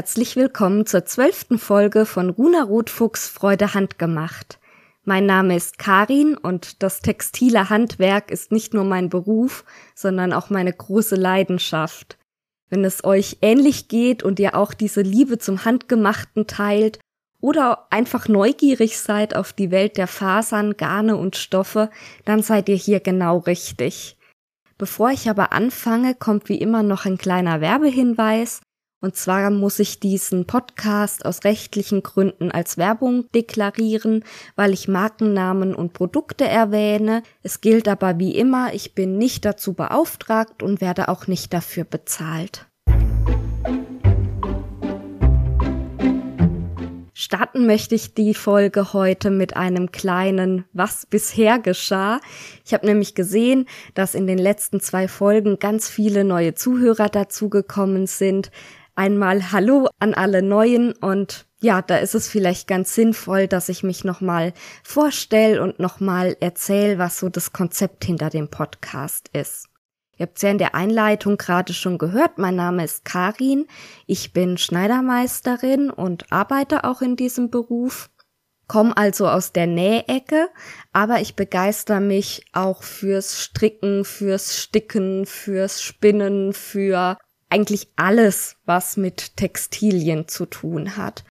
Herzlich willkommen zur zwölften Folge von Runa Rotfuchs Freude handgemacht. Mein Name ist Karin und das textile Handwerk ist nicht nur mein Beruf, sondern auch meine große Leidenschaft. Wenn es euch ähnlich geht und ihr auch diese Liebe zum Handgemachten teilt oder einfach neugierig seid auf die Welt der Fasern, Garne und Stoffe, dann seid ihr hier genau richtig. Bevor ich aber anfange, kommt wie immer noch ein kleiner Werbehinweis. Und zwar muss ich diesen Podcast aus rechtlichen Gründen als Werbung deklarieren, weil ich Markennamen und Produkte erwähne. Es gilt aber wie immer, ich bin nicht dazu beauftragt und werde auch nicht dafür bezahlt. Starten möchte ich die Folge heute mit einem kleinen Was bisher geschah. Ich habe nämlich gesehen, dass in den letzten zwei Folgen ganz viele neue Zuhörer dazugekommen sind, einmal Hallo an alle Neuen und ja, da ist es vielleicht ganz sinnvoll, dass ich mich nochmal vorstelle und nochmal erzähle, was so das Konzept hinter dem Podcast ist. Ihr habt ja in der Einleitung gerade schon gehört, mein Name ist Karin, ich bin Schneidermeisterin und arbeite auch in diesem Beruf, komme also aus der Nähecke, aber ich begeister mich auch fürs Stricken, fürs Sticken, fürs Spinnen, für eigentlich alles, was mit Textilien zu tun hat.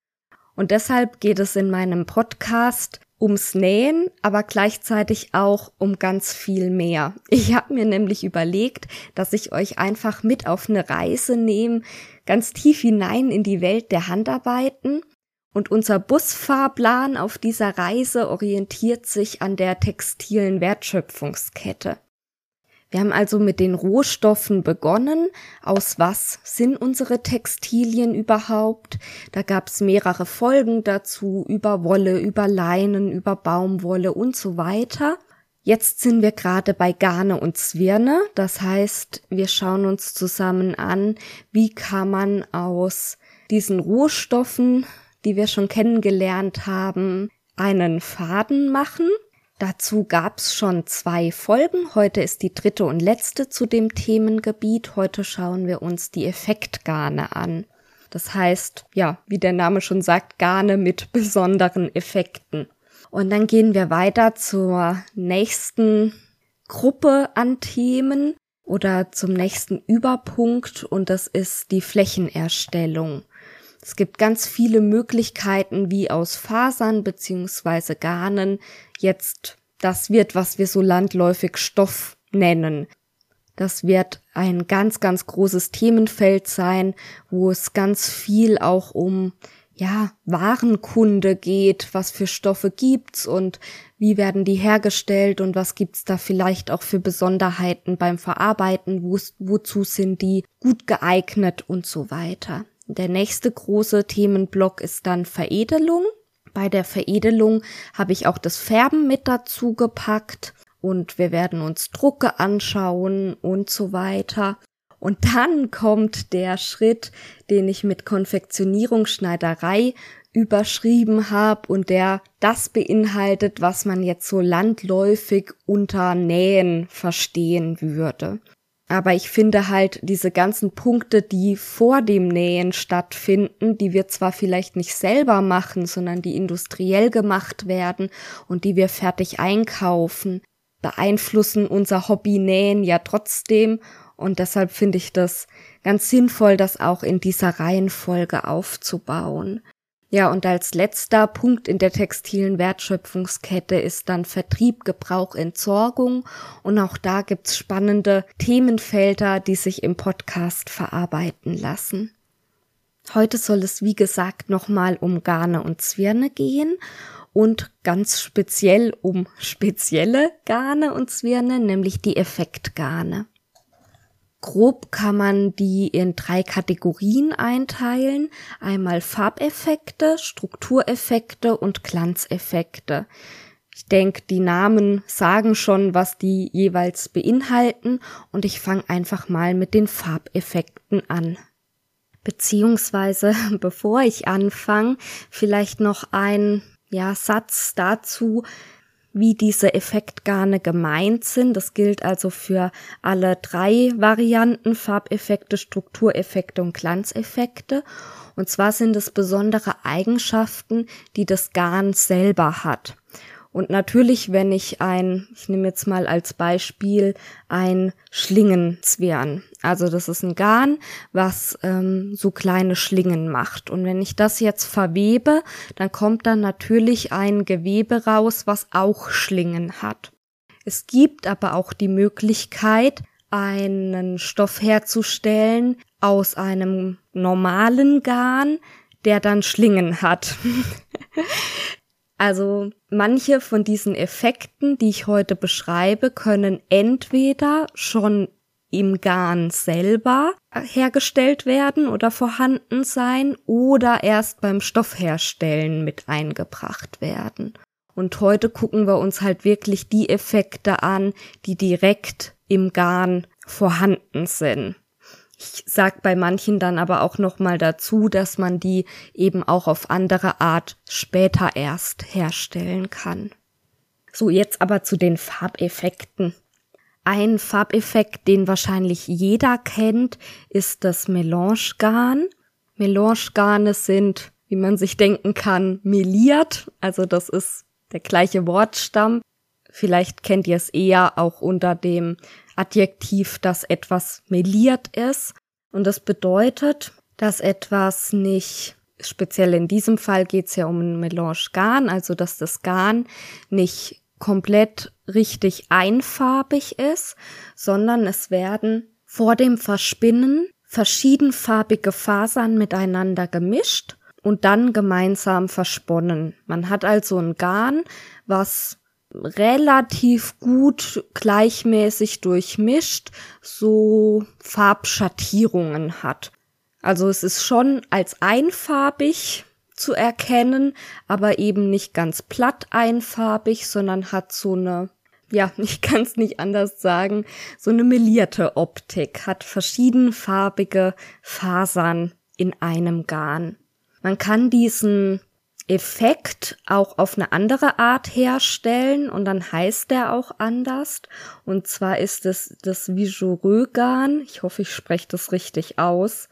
Und deshalb geht es in meinem Podcast ums Nähen, aber gleichzeitig auch um ganz viel mehr. Ich habe mir nämlich überlegt, dass ich euch einfach mit auf eine Reise nehme, ganz tief hinein in die Welt der Handarbeiten. Und unser Busfahrplan auf dieser Reise orientiert sich an der textilen Wertschöpfungskette. Wir haben also mit den Rohstoffen begonnen. Aus was sind unsere Textilien überhaupt? Da gab es mehrere Folgen dazu, über Wolle, über Leinen, über Baumwolle und so weiter. Jetzt sind wir gerade bei Garne und Zwirne. Das heißt, wir schauen uns zusammen an, wie kann man aus diesen Rohstoffen, die wir schon kennengelernt haben, einen Faden machen. Dazu gab's schon zwei Folgen. Heute ist die dritte und letzte zu dem Themengebiet. Heute schauen wir uns die Effektgarne an. Das heißt, ja, wie der Name schon sagt, Garne mit besonderen Effekten. Und dann gehen wir weiter zur nächsten Gruppe an Themen oder zum nächsten Überpunkt und das ist die Flächenerstellung. Es gibt ganz viele Möglichkeiten, wie aus Fasern beziehungsweise Garnen jetzt das wird, was wir so landläufig Stoff nennen. Das wird ein ganz, ganz großes Themenfeld sein, wo es ganz viel auch um ja, Warenkunde geht, was für Stoffe gibt's und wie werden die hergestellt und was gibt's da vielleicht auch für Besonderheiten beim Verarbeiten, wozu sind die gut geeignet und so weiter. Der nächste große Themenblock ist dann Veredelung. Bei der Veredelung habe ich auch das Färben mit dazu gepackt und wir werden uns Drucke anschauen und so weiter. Und dann kommt der Schritt, den ich mit Konfektionierung Schneiderei überschrieben habe und der das beinhaltet, was man jetzt so landläufig unter Nähen verstehen würde. Aber ich finde halt diese ganzen Punkte, die vor dem Nähen stattfinden, die wir zwar vielleicht nicht selber machen, sondern die industriell gemacht werden und die wir fertig einkaufen, beeinflussen unser Hobby Nähen ja trotzdem und deshalb finde ich das ganz sinnvoll, das auch in dieser Reihenfolge aufzubauen. Ja, und als letzter Punkt in der textilen Wertschöpfungskette ist dann Vertrieb, Gebrauch, Entsorgung. Und auch da gibt's spannende Themenfelder, die sich im Podcast verarbeiten lassen. Heute soll es, wie gesagt, nochmal um Garne und Zwirne gehen und ganz speziell um spezielle Garne und Zwirne, nämlich die Effektgarne. Grob kann man die in drei Kategorien einteilen. Einmal Farbeffekte, Struktureffekte und Glanzeffekte. Ich denke, die Namen sagen schon, was die jeweils beinhalten und ich fange einfach mal mit den Farbeffekten an. Beziehungsweise, bevor ich anfange, vielleicht noch ein ja, Satz dazu, wie diese Effektgarne gemeint sind. Das gilt also für alle drei Varianten, Farbeffekte, Struktureffekte und Glanzeffekte. Und zwar sind es besondere Eigenschaften, die das Garn selber hat. Und natürlich, wenn ich ein, ich nehme jetzt mal als Beispiel ein Schlingenzwirn. Also das ist ein Garn, was ähm, so kleine Schlingen macht. Und wenn ich das jetzt verwebe, dann kommt dann natürlich ein Gewebe raus, was auch Schlingen hat. Es gibt aber auch die Möglichkeit, einen Stoff herzustellen aus einem normalen Garn, der dann Schlingen hat. Also manche von diesen Effekten, die ich heute beschreibe, können entweder schon im Garn selber hergestellt werden oder vorhanden sein oder erst beim Stoffherstellen mit eingebracht werden. Und heute gucken wir uns halt wirklich die Effekte an, die direkt im Garn vorhanden sind. Ich sag bei manchen dann aber auch noch mal dazu, dass man die eben auch auf andere Art später erst herstellen kann. So, jetzt aber zu den Farbeffekten. Ein Farbeffekt, den wahrscheinlich jeder kennt, ist das Melangegarn. Melangegarne sind, wie man sich denken kann, meliert. Also das ist der gleiche Wortstamm. Vielleicht kennt ihr es eher auch unter dem Adjektiv, dass etwas meliert ist. Und das bedeutet, dass etwas nicht, speziell in diesem Fall geht es ja um ein Melange Garn, also dass das Garn nicht komplett richtig einfarbig ist, sondern es werden vor dem Verspinnen verschiedenfarbige Fasern miteinander gemischt und dann gemeinsam versponnen. Man hat also ein Garn, was relativ gut gleichmäßig durchmischt so Farbschattierungen hat. Also es ist schon als einfarbig zu erkennen, aber eben nicht ganz platt einfarbig, sondern hat so eine, ja, ich kann es nicht anders sagen, so eine melierte Optik, hat verschiedenfarbige Fasern in einem Garn. Man kann diesen Effekt auch auf eine andere Art herstellen und dann heißt der auch anders. Und zwar ist es das Vigoureux-Garn. Ich hoffe, ich spreche das richtig aus.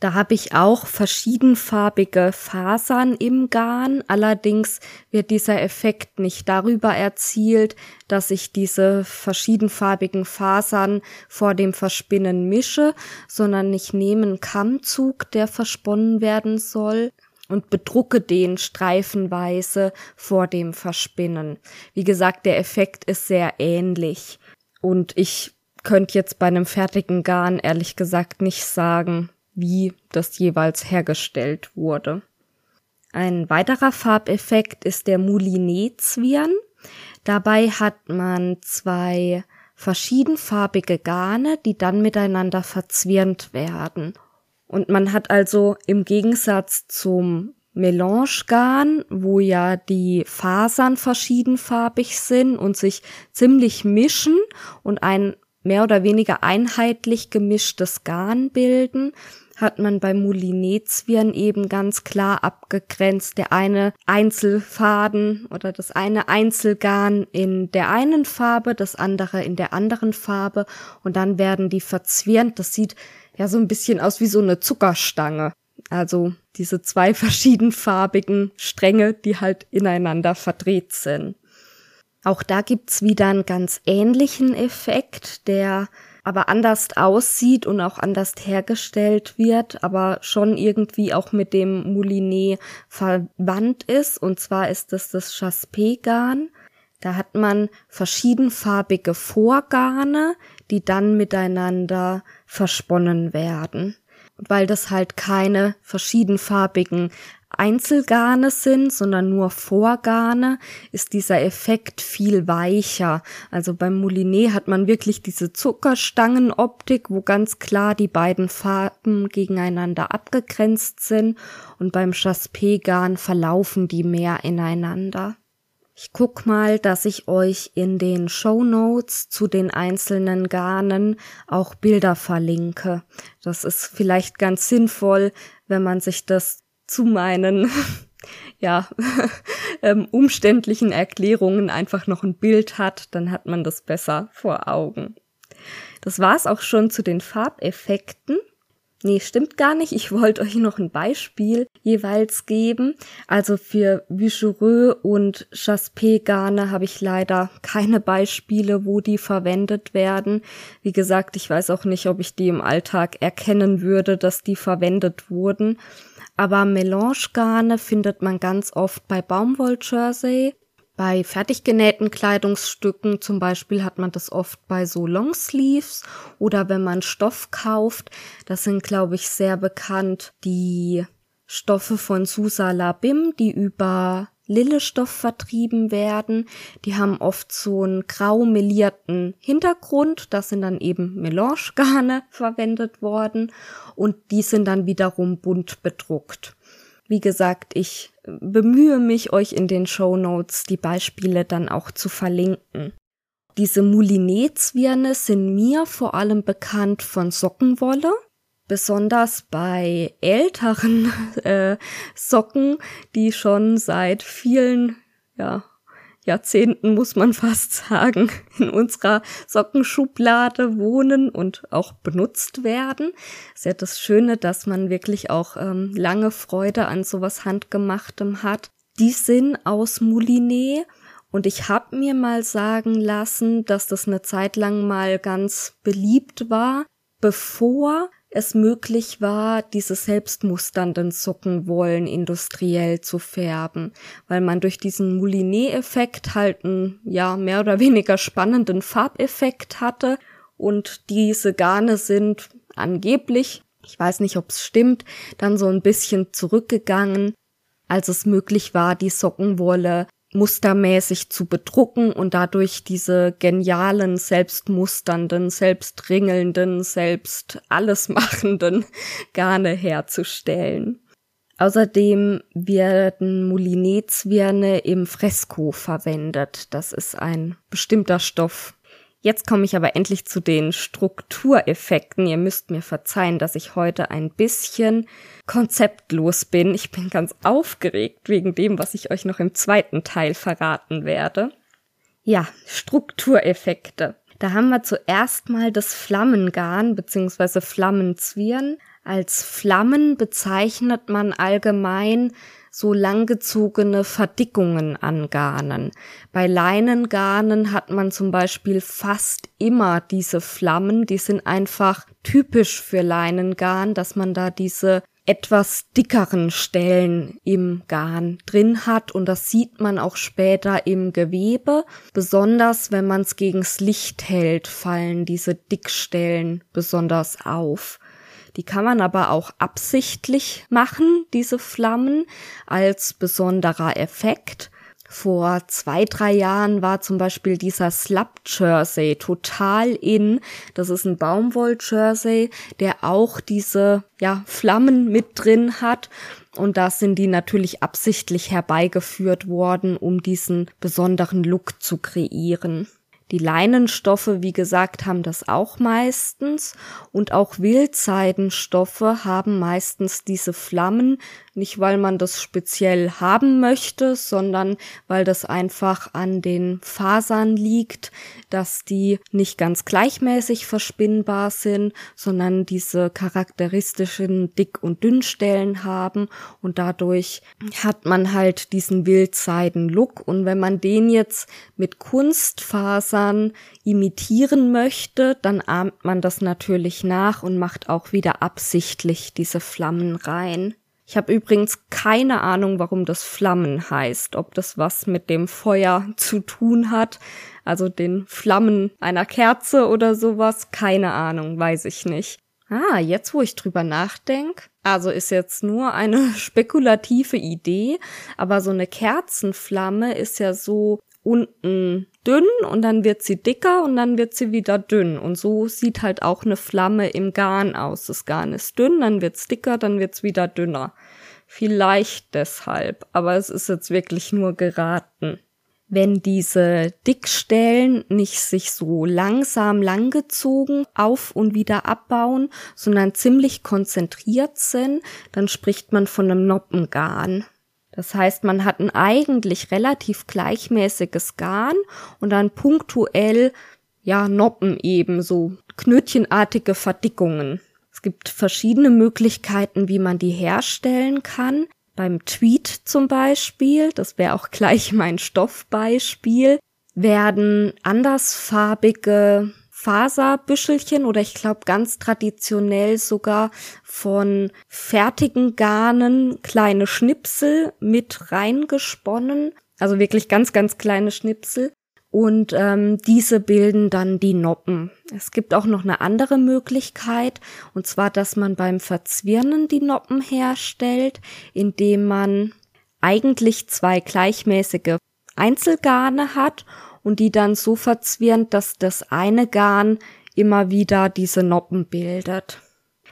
Da habe ich auch verschiedenfarbige Fasern im Garn. Allerdings wird dieser Effekt nicht darüber erzielt, dass ich diese verschiedenfarbigen Fasern vor dem Verspinnen mische, sondern ich nehme einen Kammzug, der versponnen werden soll, und bedrucke den streifenweise vor dem Verspinnen. Wie gesagt, der Effekt ist sehr ähnlich. Und ich könnte jetzt bei einem fertigen Garn ehrlich gesagt nicht sagen, wie das jeweils hergestellt wurde. Ein weiterer Farbeffekt ist der Moulinet-Zwirn. Dabei hat man zwei verschiedenfarbige Garne, die dann miteinander verzwirnt werden. Und man hat also im Gegensatz zum Melangegarn, wo ja die Fasern verschiedenfarbig sind und sich ziemlich mischen und ein mehr oder weniger einheitlich gemischtes Garn bilden, hat man bei Moulinetzwirn eben ganz klar abgegrenzt. Der eine Einzelfaden oder das eine Einzelgarn in der einen Farbe, das andere in der anderen Farbe und dann werden die verzwirnt. Das sieht ja so ein bisschen aus wie so eine Zuckerstange. Also diese zwei verschiedenfarbigen Stränge, die halt ineinander verdreht sind. Auch da gibt's wieder einen ganz ähnlichen Effekt, der aber anders aussieht und auch anders hergestellt wird, aber schon irgendwie auch mit dem Moulinet verwandt ist. Und zwar ist es das Chaspé-Garn. Da hat man verschiedenfarbige Vorgarne, die dann miteinander versponnen werden. Und weil das halt keine verschiedenfarbigen Einzelgarne sind, sondern nur Vorgarne, ist dieser Effekt viel weicher. Also beim Moulinet hat man wirklich diese Zuckerstangenoptik, wo ganz klar die beiden Farben gegeneinander abgegrenzt sind und beim Chaspé-Garn verlaufen die mehr ineinander. Ich guck mal, dass ich euch in den Show Notes zu den einzelnen Garnen auch Bilder verlinke. Das ist vielleicht ganz sinnvoll, wenn man sich das zu meinen ja, ähm, umständlichen Erklärungen einfach noch ein Bild hat, dann hat man das besser vor Augen. Das war's auch schon zu den Farbeffekten. Nee, stimmt gar nicht. Ich wollte euch noch ein Beispiel jeweils geben. Also für Vichereux und Chaspé Garne habe ich leider keine Beispiele, wo die verwendet werden. Wie gesagt, ich weiß auch nicht, ob ich die im Alltag erkennen würde, dass die verwendet wurden. Aber Melange-Garne findet man ganz oft bei Baumwoll-Jersey bei fertig genähten Kleidungsstücken zum Beispiel hat man das oft bei so Longsleeves oder wenn man Stoff kauft. Das sind, glaube ich, sehr bekannt die Stoffe von Susa Labim, die über Lillestoff vertrieben werden. Die haben oft so einen grau melierten Hintergrund. Das sind dann eben Melange-Garne verwendet worden und die sind dann wiederum bunt bedruckt. Wie gesagt, ich bemühe mich, euch in den Show Notes die Beispiele dann auch zu verlinken. Diese Moulinet-Zwirne sind mir vor allem bekannt von Sockenwolle, besonders bei älteren äh, Socken, die schon seit vielen ja, Jahrzehnten, muss man fast sagen, in unserer Sockenschublade wohnen und auch benutzt werden. Ist ja das Schöne, dass man wirklich auch ähm, lange Freude an sowas Handgemachtem hat. Die sind aus Moulinet und ich habe mir mal sagen lassen, dass das eine Zeit lang mal ganz beliebt war, bevor es möglich war, diese selbstmusternden Sockenwollen industriell zu färben, weil man durch diesen Moulinet-Effekt halt einen, ja, mehr oder weniger spannenden Farbeffekt hatte und diese Garne sind angeblich, ich weiß nicht, ob es stimmt, dann so ein bisschen zurückgegangen, als es möglich war, die Sockenwolle mustermäßig zu bedrucken und dadurch diese genialen, selbstmusternden, selbstringelnden, selbst allesmachenden Garne herzustellen. Außerdem werden Moulinet-Zwirne im Fresko verwendet. Das ist ein bestimmter Stoff, Jetzt komme ich aber endlich zu den Struktureffekten. Ihr müsst mir verzeihen, dass ich heute ein bisschen konzeptlos bin. Ich bin ganz aufgeregt wegen dem, was ich euch noch im zweiten Teil verraten werde. Ja, Struktureffekte. Da haben wir zuerst mal das Flammengarn bzw. Flammenzwirn. Als Flammen bezeichnet man allgemein so langgezogene Verdickungen an Garnen. Bei Leinengarnen hat man zum Beispiel fast immer diese Flammen, die sind einfach typisch für Leinengarn, dass man da diese etwas dickeren Stellen im Garn drin hat und das sieht man auch später im Gewebe. Besonders wenn man es gegens Licht hält, fallen diese Dickstellen besonders auf. Die kann man aber auch absichtlich machen, diese Flammen, als besonderer Effekt. Vor zwei, drei Jahren war zum Beispiel dieser Slap Jersey total in. Das ist ein Baumwoll Jersey, der auch diese, ja, Flammen mit drin hat. Und da sind die natürlich absichtlich herbeigeführt worden, um diesen besonderen Look zu kreieren. Die Leinenstoffe, wie gesagt, haben das auch meistens. Und auch Wildseidenstoffe haben meistens diese Flammen, nicht weil man das speziell haben möchte, sondern weil das einfach an den Fasern liegt, dass die nicht ganz gleichmäßig verspinnbar sind, sondern diese charakteristischen Dick- und Dünnstellen haben und dadurch hat man halt diesen Wildseiden-Look und wenn man den jetzt mit Kunstfasern imitieren möchte, dann ahmt man das natürlich nach und macht auch wieder absichtlich diese Flammen rein. Ich habe übrigens keine Ahnung, warum das Flammen heißt, ob das was mit dem Feuer zu tun hat, also den Flammen einer Kerze oder sowas, keine Ahnung, weiß ich nicht. Ah, jetzt wo ich drüber nachdenk, also ist jetzt nur eine spekulative Idee, aber so eine Kerzenflamme ist ja so unten dünn und dann wird sie dicker und dann wird sie wieder dünn. Und so sieht halt auch eine Flamme im Garn aus. Das Garn ist dünn, dann wird's dicker, dann wird's wieder dünner. Vielleicht deshalb, aber es ist jetzt wirklich nur geraten. Wenn diese Dickstellen nicht sich so langsam langgezogen auf und wieder abbauen, sondern ziemlich konzentriert sind, dann spricht man von einem Noppengarn. Das heißt, man hat ein eigentlich relativ gleichmäßiges Garn und dann punktuell ja Noppen eben so knötchenartige Verdickungen. Es gibt verschiedene Möglichkeiten, wie man die herstellen kann. Beim Tweet zum Beispiel, das wäre auch gleich mein Stoffbeispiel, werden andersfarbige Faserbüschelchen oder ich glaube ganz traditionell sogar von fertigen Garnen kleine Schnipsel mit reingesponnen. Also wirklich ganz, ganz kleine Schnipsel und ähm, diese bilden dann die Noppen. Es gibt auch noch eine andere Möglichkeit, und zwar, dass man beim Verzwirnen die Noppen herstellt, indem man eigentlich zwei gleichmäßige Einzelgarne hat und die dann so verzwirnt, dass das eine Garn immer wieder diese Noppen bildet.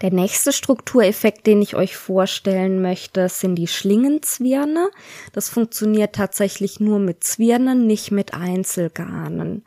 Der nächste Struktureffekt, den ich euch vorstellen möchte, sind die Schlingenzwirne. Das funktioniert tatsächlich nur mit Zwirnen, nicht mit Einzelgarnen.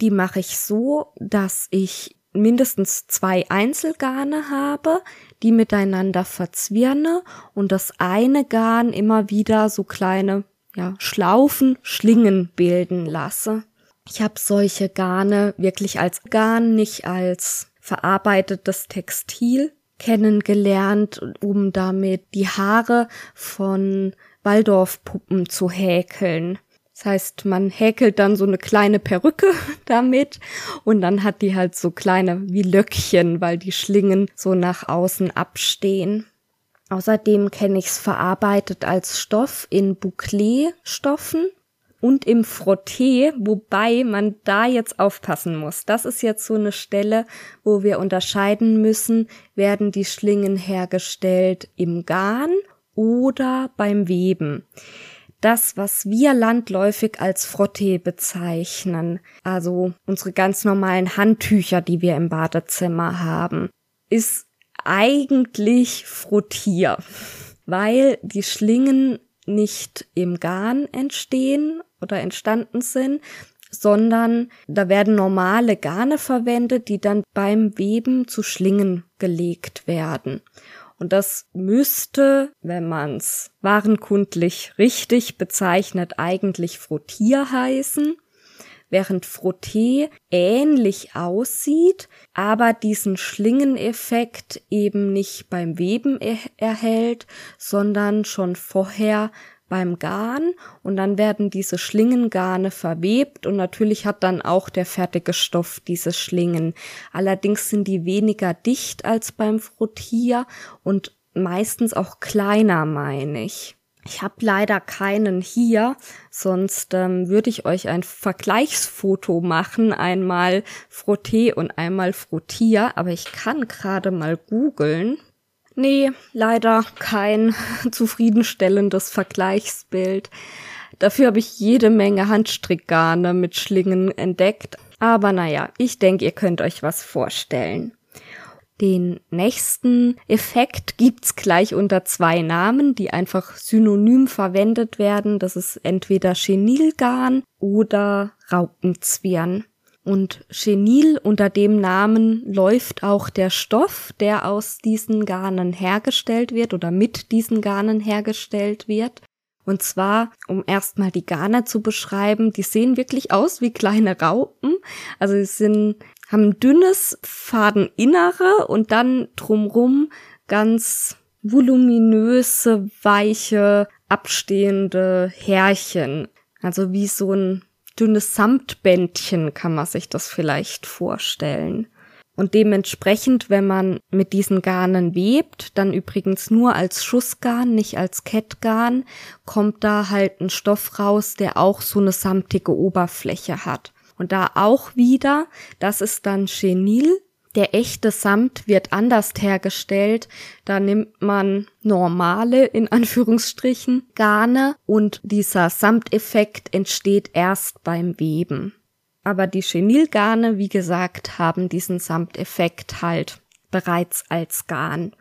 Die mache ich so, dass ich mindestens zwei Einzelgarne habe, die miteinander verzwirne und das eine Garn immer wieder so kleine ja, Schlaufen, Schlingen bilden lasse. Ich habe solche Garne wirklich als Garn, nicht als verarbeitetes Textil kennengelernt, um damit die Haare von Waldorfpuppen zu häkeln. Das heißt, man häkelt dann so eine kleine Perücke damit und dann hat die halt so kleine wie Löckchen, weil die Schlingen so nach außen abstehen. Außerdem kenne ich es verarbeitet als Stoff in Bouclé-Stoffen und im Frotté, wobei man da jetzt aufpassen muss. Das ist jetzt so eine Stelle, wo wir unterscheiden müssen, werden die Schlingen hergestellt im Garn oder beim Weben. Das, was wir landläufig als Frotté bezeichnen, also unsere ganz normalen Handtücher, die wir im Badezimmer haben, ist eigentlich Frottier, weil die Schlingen nicht im Garn entstehen oder entstanden sind, sondern da werden normale Garne verwendet, die dann beim Weben zu Schlingen gelegt werden. Und das müsste, wenn man's warenkundlich richtig bezeichnet, eigentlich Frottier heißen während Frotté ähnlich aussieht, aber diesen Schlingeneffekt eben nicht beim Weben er erhält, sondern schon vorher beim Garn und dann werden diese Schlingengarne verwebt und natürlich hat dann auch der fertige Stoff diese Schlingen. Allerdings sind die weniger dicht als beim Frottier und meistens auch kleiner, meine ich. Ich habe leider keinen hier, sonst ähm, würde ich euch ein Vergleichsfoto machen, einmal Frotté und einmal Frottier, aber ich kann gerade mal googeln. Nee, leider kein zufriedenstellendes Vergleichsbild. Dafür habe ich jede Menge Handstrickgarne mit Schlingen entdeckt. Aber naja, ich denke, ihr könnt euch was vorstellen. Den nächsten Effekt gibt's gleich unter zwei Namen, die einfach synonym verwendet werden. Das ist entweder Chenilgarn oder Raupenzwirn. Und Chenil unter dem Namen läuft auch der Stoff, der aus diesen Garnen hergestellt wird oder mit diesen Garnen hergestellt wird. Und zwar, um erstmal die Garne zu beschreiben, die sehen wirklich aus wie kleine Raupen. Also sie sind haben ein dünnes Fadeninnere und dann drumrum ganz voluminöse, weiche, abstehende Härchen. Also wie so ein dünnes Samtbändchen kann man sich das vielleicht vorstellen. Und dementsprechend, wenn man mit diesen Garnen webt, dann übrigens nur als Schussgarn, nicht als Kettgarn, kommt da halt ein Stoff raus, der auch so eine samtige Oberfläche hat. Und da auch wieder, das ist dann Chenil. Der echte Samt wird anders hergestellt. Da nimmt man normale, in Anführungsstrichen, Garne und dieser Samteffekt entsteht erst beim Weben. Aber die Chenilgarne, wie gesagt, haben diesen Samteffekt halt bereits als Garn.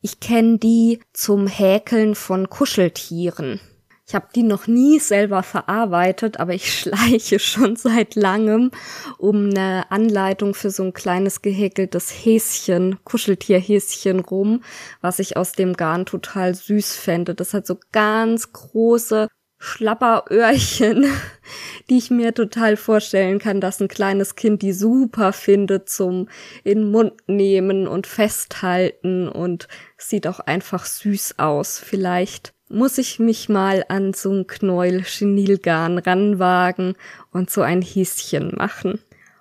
Ich kenne die zum Häkeln von Kuscheltieren. Ich habe die noch nie selber verarbeitet, aber ich schleiche schon seit langem um eine Anleitung für so ein kleines gehäkeltes Häschen, Kuscheltierhäschen rum, was ich aus dem Garn total süß fände. Das hat so ganz große Schlapperöhrchen, die ich mir total vorstellen kann, dass ein kleines Kind die super findet zum in den Mund nehmen und festhalten und sieht auch einfach süß aus. Vielleicht muss ich mich mal an so ein Knäuel Chenilgarn ranwagen und so ein Häschen machen.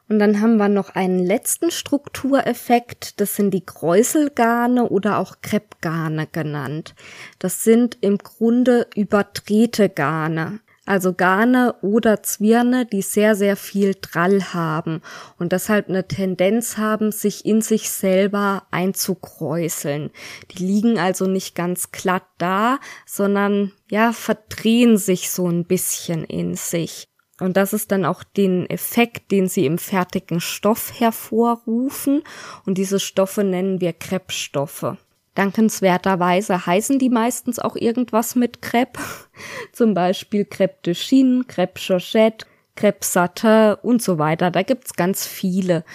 Und dann haben wir noch einen letzten Struktureffekt, das sind die Kräuselgarne oder auch Kreppgarne genannt. Das sind im Grunde überdrehte Garne. Also Garne oder Zwirne, die sehr, sehr viel Drall haben und deshalb eine Tendenz haben, sich in sich selber einzukräuseln. Die liegen also nicht ganz glatt da, sondern ja, verdrehen sich so ein bisschen in sich. Und das ist dann auch den Effekt, den sie im fertigen Stoff hervorrufen. Und diese Stoffe nennen wir Kreppstoffe. Dankenswerterweise heißen die meistens auch irgendwas mit Crepe. Zum Beispiel Crepe de Chine, Crepe Georgette, Crepe Satin und so weiter. Da gibt's ganz viele.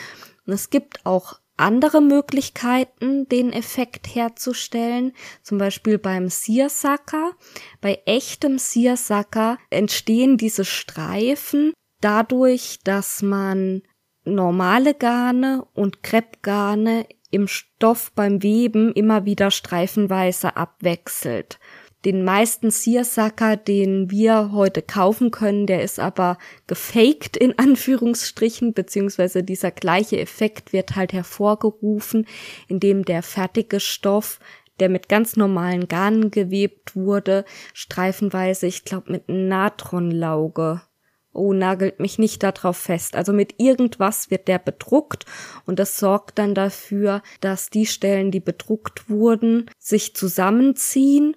Und es gibt auch andere Möglichkeiten, den Effekt herzustellen. Zum Beispiel beim Seersucker. Bei echtem Seersucker entstehen diese Streifen dadurch, dass man normale Garne und Kreppgarne im Stoff beim Weben immer wieder streifenweise abwechselt. Den meisten Seersucker, den wir heute kaufen können, der ist aber gefaked in Anführungsstrichen, beziehungsweise dieser gleiche Effekt wird halt hervorgerufen, indem der fertige Stoff der mit ganz normalen Garnen gewebt wurde, streifenweise, ich glaube, mit Natronlauge Oh, nagelt mich nicht darauf fest. Also mit irgendwas wird der bedruckt und das sorgt dann dafür, dass die Stellen, die bedruckt wurden, sich zusammenziehen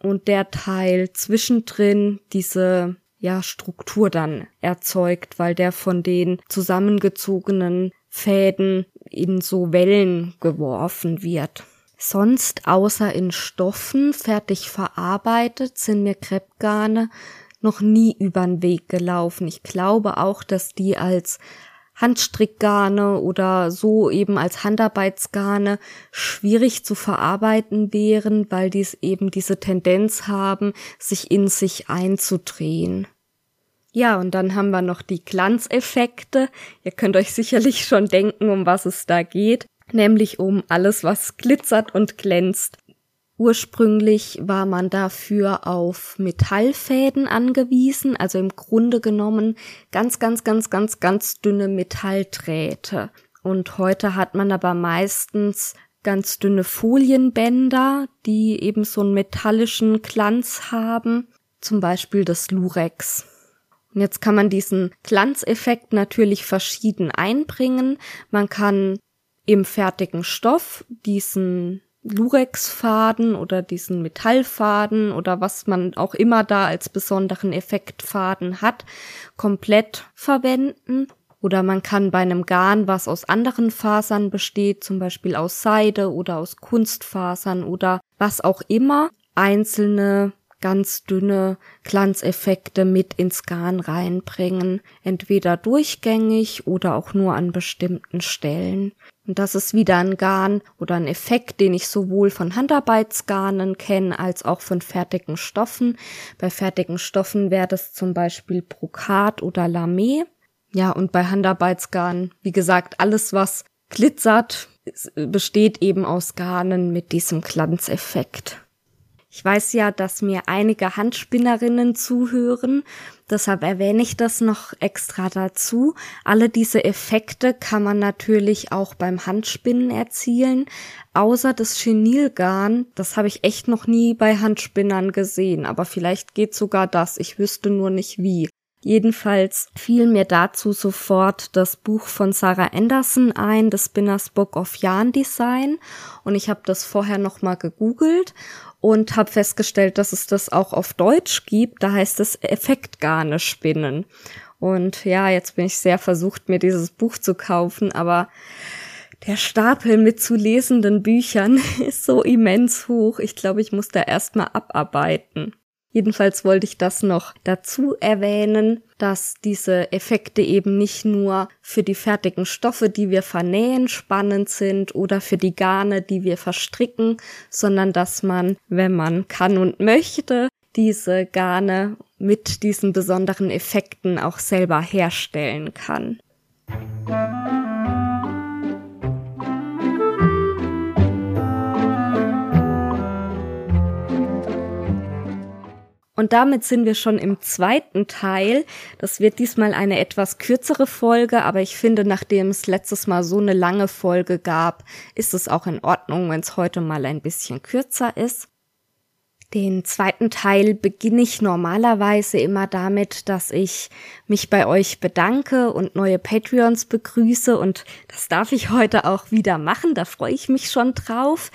und der Teil zwischendrin diese ja Struktur dann erzeugt, weil der von den zusammengezogenen Fäden in so Wellen geworfen wird. Sonst außer in Stoffen fertig verarbeitet sind mir Kreppgarne noch nie übern Weg gelaufen. Ich glaube auch, dass die als Handstrickgarne oder so eben als Handarbeitsgarne schwierig zu verarbeiten wären, weil dies eben diese Tendenz haben, sich in sich einzudrehen. Ja, und dann haben wir noch die Glanzeffekte. Ihr könnt euch sicherlich schon denken, um was es da geht, nämlich um alles, was glitzert und glänzt. Ursprünglich war man dafür auf Metallfäden angewiesen, also im Grunde genommen ganz, ganz, ganz, ganz, ganz dünne Metalldrähte. Und heute hat man aber meistens ganz dünne Folienbänder, die eben so einen metallischen Glanz haben, zum Beispiel das Lurex. Und jetzt kann man diesen Glanzeffekt natürlich verschieden einbringen. Man kann im fertigen Stoff diesen Lurex-Faden oder diesen Metallfaden oder was man auch immer da als besonderen Effektfaden hat, komplett verwenden. Oder man kann bei einem Garn, was aus anderen Fasern besteht, zum Beispiel aus Seide oder aus Kunstfasern oder was auch immer, einzelne ganz dünne Glanzeffekte mit ins Garn reinbringen, entweder durchgängig oder auch nur an bestimmten Stellen. Und das ist wieder ein Garn oder ein Effekt, den ich sowohl von Handarbeitsgarnen kenne als auch von fertigen Stoffen. Bei fertigen Stoffen wäre das zum Beispiel Brokat oder Lamé. Ja, und bei Handarbeitsgarnen, wie gesagt, alles was glitzert, besteht eben aus Garnen mit diesem Glanzeffekt. Ich weiß ja, dass mir einige Handspinnerinnen zuhören, deshalb erwähne ich das noch extra dazu. Alle diese Effekte kann man natürlich auch beim Handspinnen erzielen, außer das Chenilgarn, das habe ich echt noch nie bei Handspinnern gesehen, aber vielleicht geht sogar das, ich wüsste nur nicht wie. Jedenfalls fiel mir dazu sofort das Buch von Sarah Anderson ein, das Spinners Book of Yarn Design. Und ich habe das vorher nochmal gegoogelt und habe festgestellt, dass es das auch auf Deutsch gibt. Da heißt es Effektgarne spinnen. Und ja, jetzt bin ich sehr versucht, mir dieses Buch zu kaufen, aber der Stapel mit zu lesenden Büchern ist so immens hoch. Ich glaube, ich muss da erstmal abarbeiten. Jedenfalls wollte ich das noch dazu erwähnen, dass diese Effekte eben nicht nur für die fertigen Stoffe, die wir vernähen, spannend sind oder für die Garne, die wir verstricken, sondern dass man, wenn man kann und möchte, diese Garne mit diesen besonderen Effekten auch selber herstellen kann. Und damit sind wir schon im zweiten Teil. Das wird diesmal eine etwas kürzere Folge, aber ich finde, nachdem es letztes Mal so eine lange Folge gab, ist es auch in Ordnung, wenn es heute mal ein bisschen kürzer ist. Den zweiten Teil beginne ich normalerweise immer damit, dass ich mich bei euch bedanke und neue Patreons begrüße und das darf ich heute auch wieder machen, da freue ich mich schon drauf.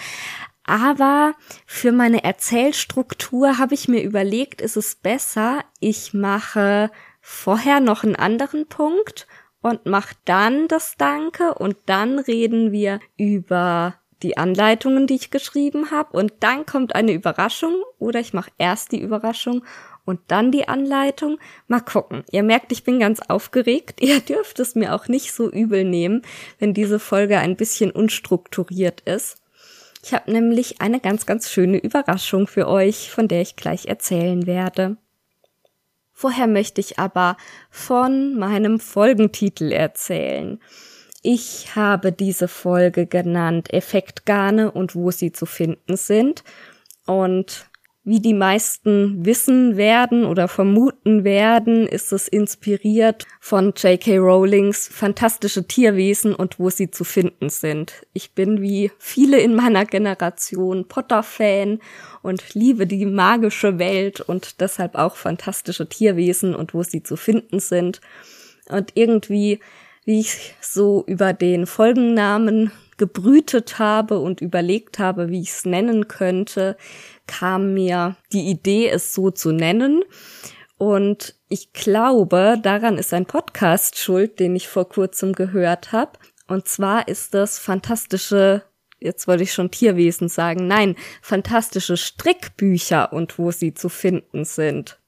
Aber für meine Erzählstruktur habe ich mir überlegt, ist es besser, ich mache vorher noch einen anderen Punkt und mache dann das Danke und dann reden wir über die Anleitungen, die ich geschrieben habe und dann kommt eine Überraschung oder ich mache erst die Überraschung und dann die Anleitung. Mal gucken. Ihr merkt, ich bin ganz aufgeregt. Ihr dürft es mir auch nicht so übel nehmen, wenn diese Folge ein bisschen unstrukturiert ist. Ich habe nämlich eine ganz, ganz schöne Überraschung für euch, von der ich gleich erzählen werde. Vorher möchte ich aber von meinem Folgentitel erzählen. Ich habe diese Folge genannt Effektgarne und wo sie zu finden sind. Und wie die meisten wissen werden oder vermuten werden, ist es inspiriert von J.K. Rowlings fantastische Tierwesen und wo sie zu finden sind. Ich bin wie viele in meiner Generation Potter-Fan und liebe die magische Welt und deshalb auch fantastische Tierwesen und wo sie zu finden sind. Und irgendwie, wie ich so über den Folgennamen gebrütet habe und überlegt habe, wie ich es nennen könnte, kam mir die Idee, es so zu nennen. Und ich glaube, daran ist ein Podcast schuld, den ich vor kurzem gehört habe. Und zwar ist das fantastische, jetzt wollte ich schon Tierwesen sagen, nein, fantastische Strickbücher und wo sie zu finden sind.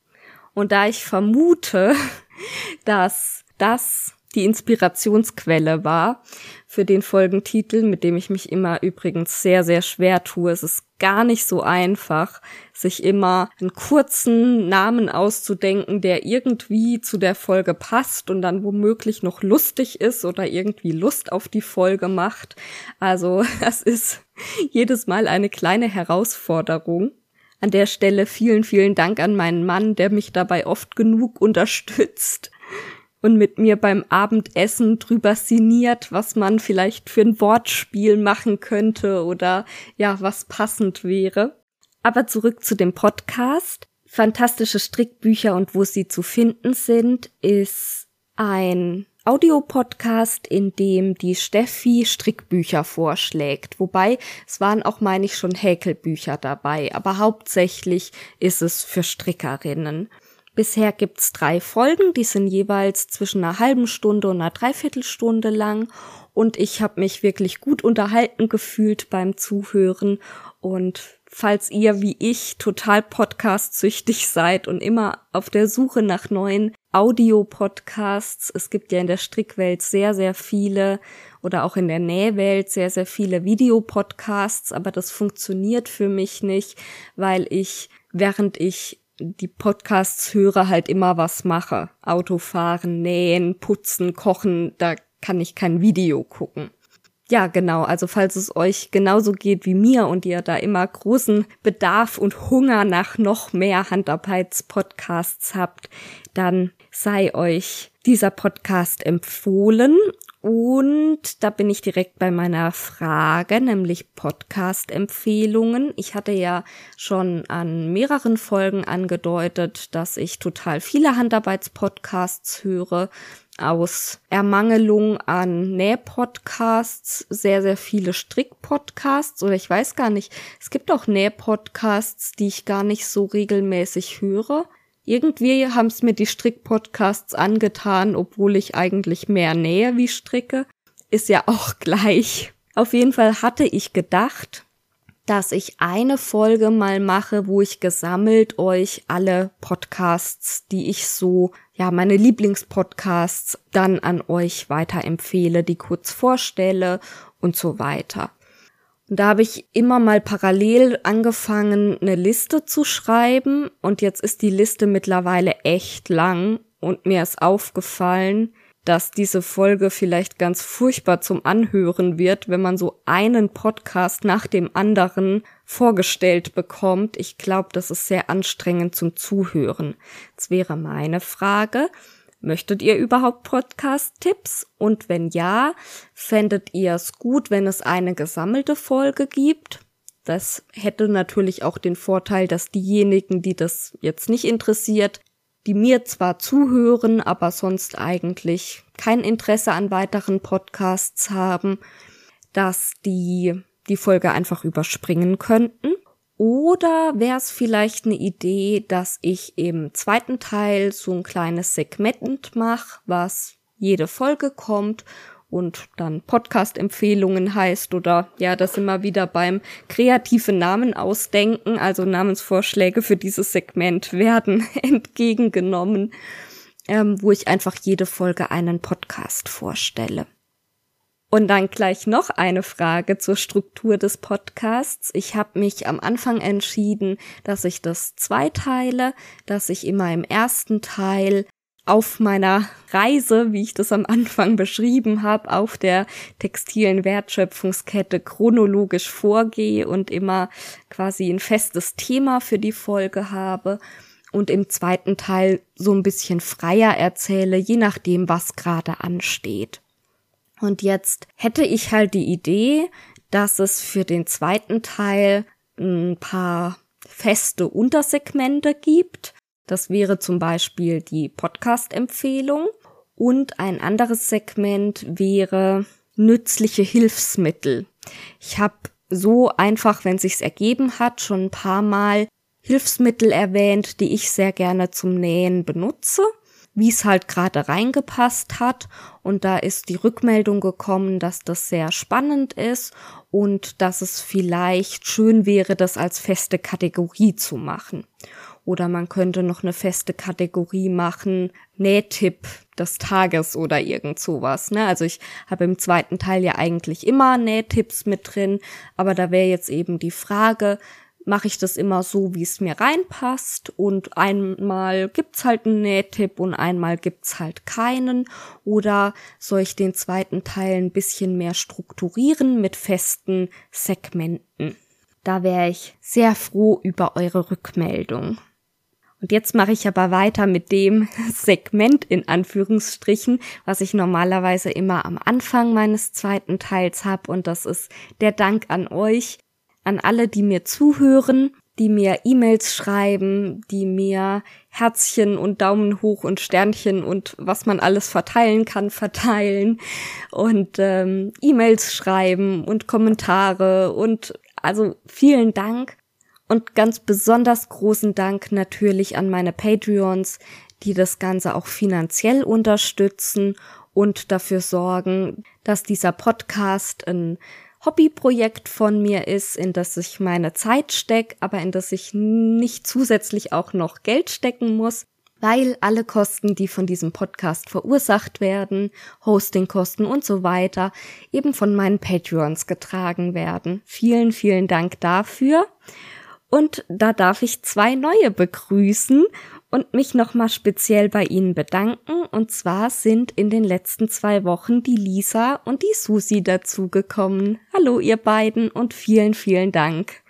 Und da ich vermute, dass das die Inspirationsquelle war für den Folgentitel, mit dem ich mich immer übrigens sehr, sehr schwer tue. Es ist gar nicht so einfach, sich immer einen kurzen Namen auszudenken, der irgendwie zu der Folge passt und dann womöglich noch lustig ist oder irgendwie Lust auf die Folge macht. Also das ist jedes Mal eine kleine Herausforderung. An der Stelle vielen, vielen Dank an meinen Mann, der mich dabei oft genug unterstützt und mit mir beim Abendessen drüber sinniert, was man vielleicht für ein Wortspiel machen könnte oder ja, was passend wäre. Aber zurück zu dem Podcast. Fantastische Strickbücher und wo sie zu finden sind, ist ein Audiopodcast, in dem die Steffi Strickbücher vorschlägt. Wobei es waren auch, meine ich, schon Häkelbücher dabei, aber hauptsächlich ist es für Strickerinnen. Bisher gibt's drei Folgen, die sind jeweils zwischen einer halben Stunde und einer Dreiviertelstunde lang. Und ich habe mich wirklich gut unterhalten gefühlt beim Zuhören. Und falls ihr wie ich total podcast-süchtig seid und immer auf der Suche nach neuen Audio-Podcasts, es gibt ja in der Strickwelt sehr, sehr viele oder auch in der Nähwelt sehr, sehr viele Videopodcasts, aber das funktioniert für mich nicht, weil ich, während ich die Podcasts höre, halt immer was mache. Autofahren, nähen, putzen, kochen, da kann ich kein Video gucken. Ja, genau. Also falls es euch genauso geht wie mir und ihr da immer großen Bedarf und Hunger nach noch mehr Handarbeitspodcasts habt, dann sei euch dieser Podcast empfohlen und da bin ich direkt bei meiner Frage, nämlich Podcast-Empfehlungen. Ich hatte ja schon an mehreren Folgen angedeutet, dass ich total viele Handarbeitspodcasts höre. Aus Ermangelung an Nähpodcasts, sehr, sehr viele Strickpodcasts oder ich weiß gar nicht. Es gibt auch Nähpodcasts, die ich gar nicht so regelmäßig höre. Irgendwie haben es mir die Strick-Podcasts angetan, obwohl ich eigentlich mehr nähe wie stricke. Ist ja auch gleich. Auf jeden Fall hatte ich gedacht, dass ich eine Folge mal mache, wo ich gesammelt euch alle Podcasts, die ich so, ja, meine Lieblingspodcasts dann an euch weiterempfehle, die kurz vorstelle und so weiter. Und da habe ich immer mal parallel angefangen, eine Liste zu schreiben und jetzt ist die Liste mittlerweile echt lang und mir ist aufgefallen, dass diese Folge vielleicht ganz furchtbar zum Anhören wird, wenn man so einen Podcast nach dem anderen vorgestellt bekommt. Ich glaube, das ist sehr anstrengend zum Zuhören. Jetzt wäre meine Frage, möchtet ihr überhaupt Podcast-Tipps? Und wenn ja, fändet ihr es gut, wenn es eine gesammelte Folge gibt? Das hätte natürlich auch den Vorteil, dass diejenigen, die das jetzt nicht interessiert, die mir zwar zuhören, aber sonst eigentlich kein Interesse an weiteren Podcasts haben, dass die die Folge einfach überspringen könnten. Oder wäre es vielleicht eine Idee, dass ich im zweiten Teil so ein kleines Segment mache, was jede Folge kommt und dann Podcast-Empfehlungen heißt oder ja, das immer wieder beim kreative Namen ausdenken, also Namensvorschläge für dieses Segment werden entgegengenommen, ähm, wo ich einfach jede Folge einen Podcast vorstelle. Und dann gleich noch eine Frage zur Struktur des Podcasts. Ich habe mich am Anfang entschieden, dass ich das zweiteile, dass ich immer im ersten Teil auf meiner Reise, wie ich das am Anfang beschrieben habe, auf der textilen Wertschöpfungskette chronologisch vorgehe und immer quasi ein festes Thema für die Folge habe und im zweiten Teil so ein bisschen freier erzähle, je nachdem, was gerade ansteht. Und jetzt hätte ich halt die Idee, dass es für den zweiten Teil ein paar feste Untersegmente gibt, das wäre zum Beispiel die Podcast-Empfehlung. Und ein anderes Segment wäre nützliche Hilfsmittel. Ich habe so einfach, wenn sich's ergeben hat, schon ein paar Mal Hilfsmittel erwähnt, die ich sehr gerne zum Nähen benutze, wie es halt gerade reingepasst hat. Und da ist die Rückmeldung gekommen, dass das sehr spannend ist und dass es vielleicht schön wäre, das als feste Kategorie zu machen. Oder man könnte noch eine feste Kategorie machen, Nähtipp des Tages oder irgend sowas. Ne? Also ich habe im zweiten Teil ja eigentlich immer Nähtipps mit drin, aber da wäre jetzt eben die Frage, mache ich das immer so, wie es mir reinpasst und einmal gibt's halt einen Nähtipp und einmal gibt's halt keinen oder soll ich den zweiten Teil ein bisschen mehr strukturieren mit festen Segmenten? Da wäre ich sehr froh über eure Rückmeldung. Und jetzt mache ich aber weiter mit dem Segment in Anführungsstrichen, was ich normalerweise immer am Anfang meines zweiten Teils habe. Und das ist der Dank an euch, an alle, die mir zuhören, die mir E-Mails schreiben, die mir Herzchen und Daumen hoch und Sternchen und was man alles verteilen kann, verteilen und ähm, E-Mails schreiben und Kommentare und also vielen Dank und ganz besonders großen Dank natürlich an meine Patreons, die das Ganze auch finanziell unterstützen und dafür sorgen, dass dieser Podcast ein Hobbyprojekt von mir ist, in das ich meine Zeit stecke, aber in das ich nicht zusätzlich auch noch Geld stecken muss, weil alle Kosten, die von diesem Podcast verursacht werden, Hostingkosten und so weiter, eben von meinen Patreons getragen werden. Vielen, vielen Dank dafür. Und da darf ich zwei neue begrüßen und mich nochmal speziell bei Ihnen bedanken. Und zwar sind in den letzten zwei Wochen die Lisa und die Susi dazugekommen. Hallo ihr beiden und vielen, vielen Dank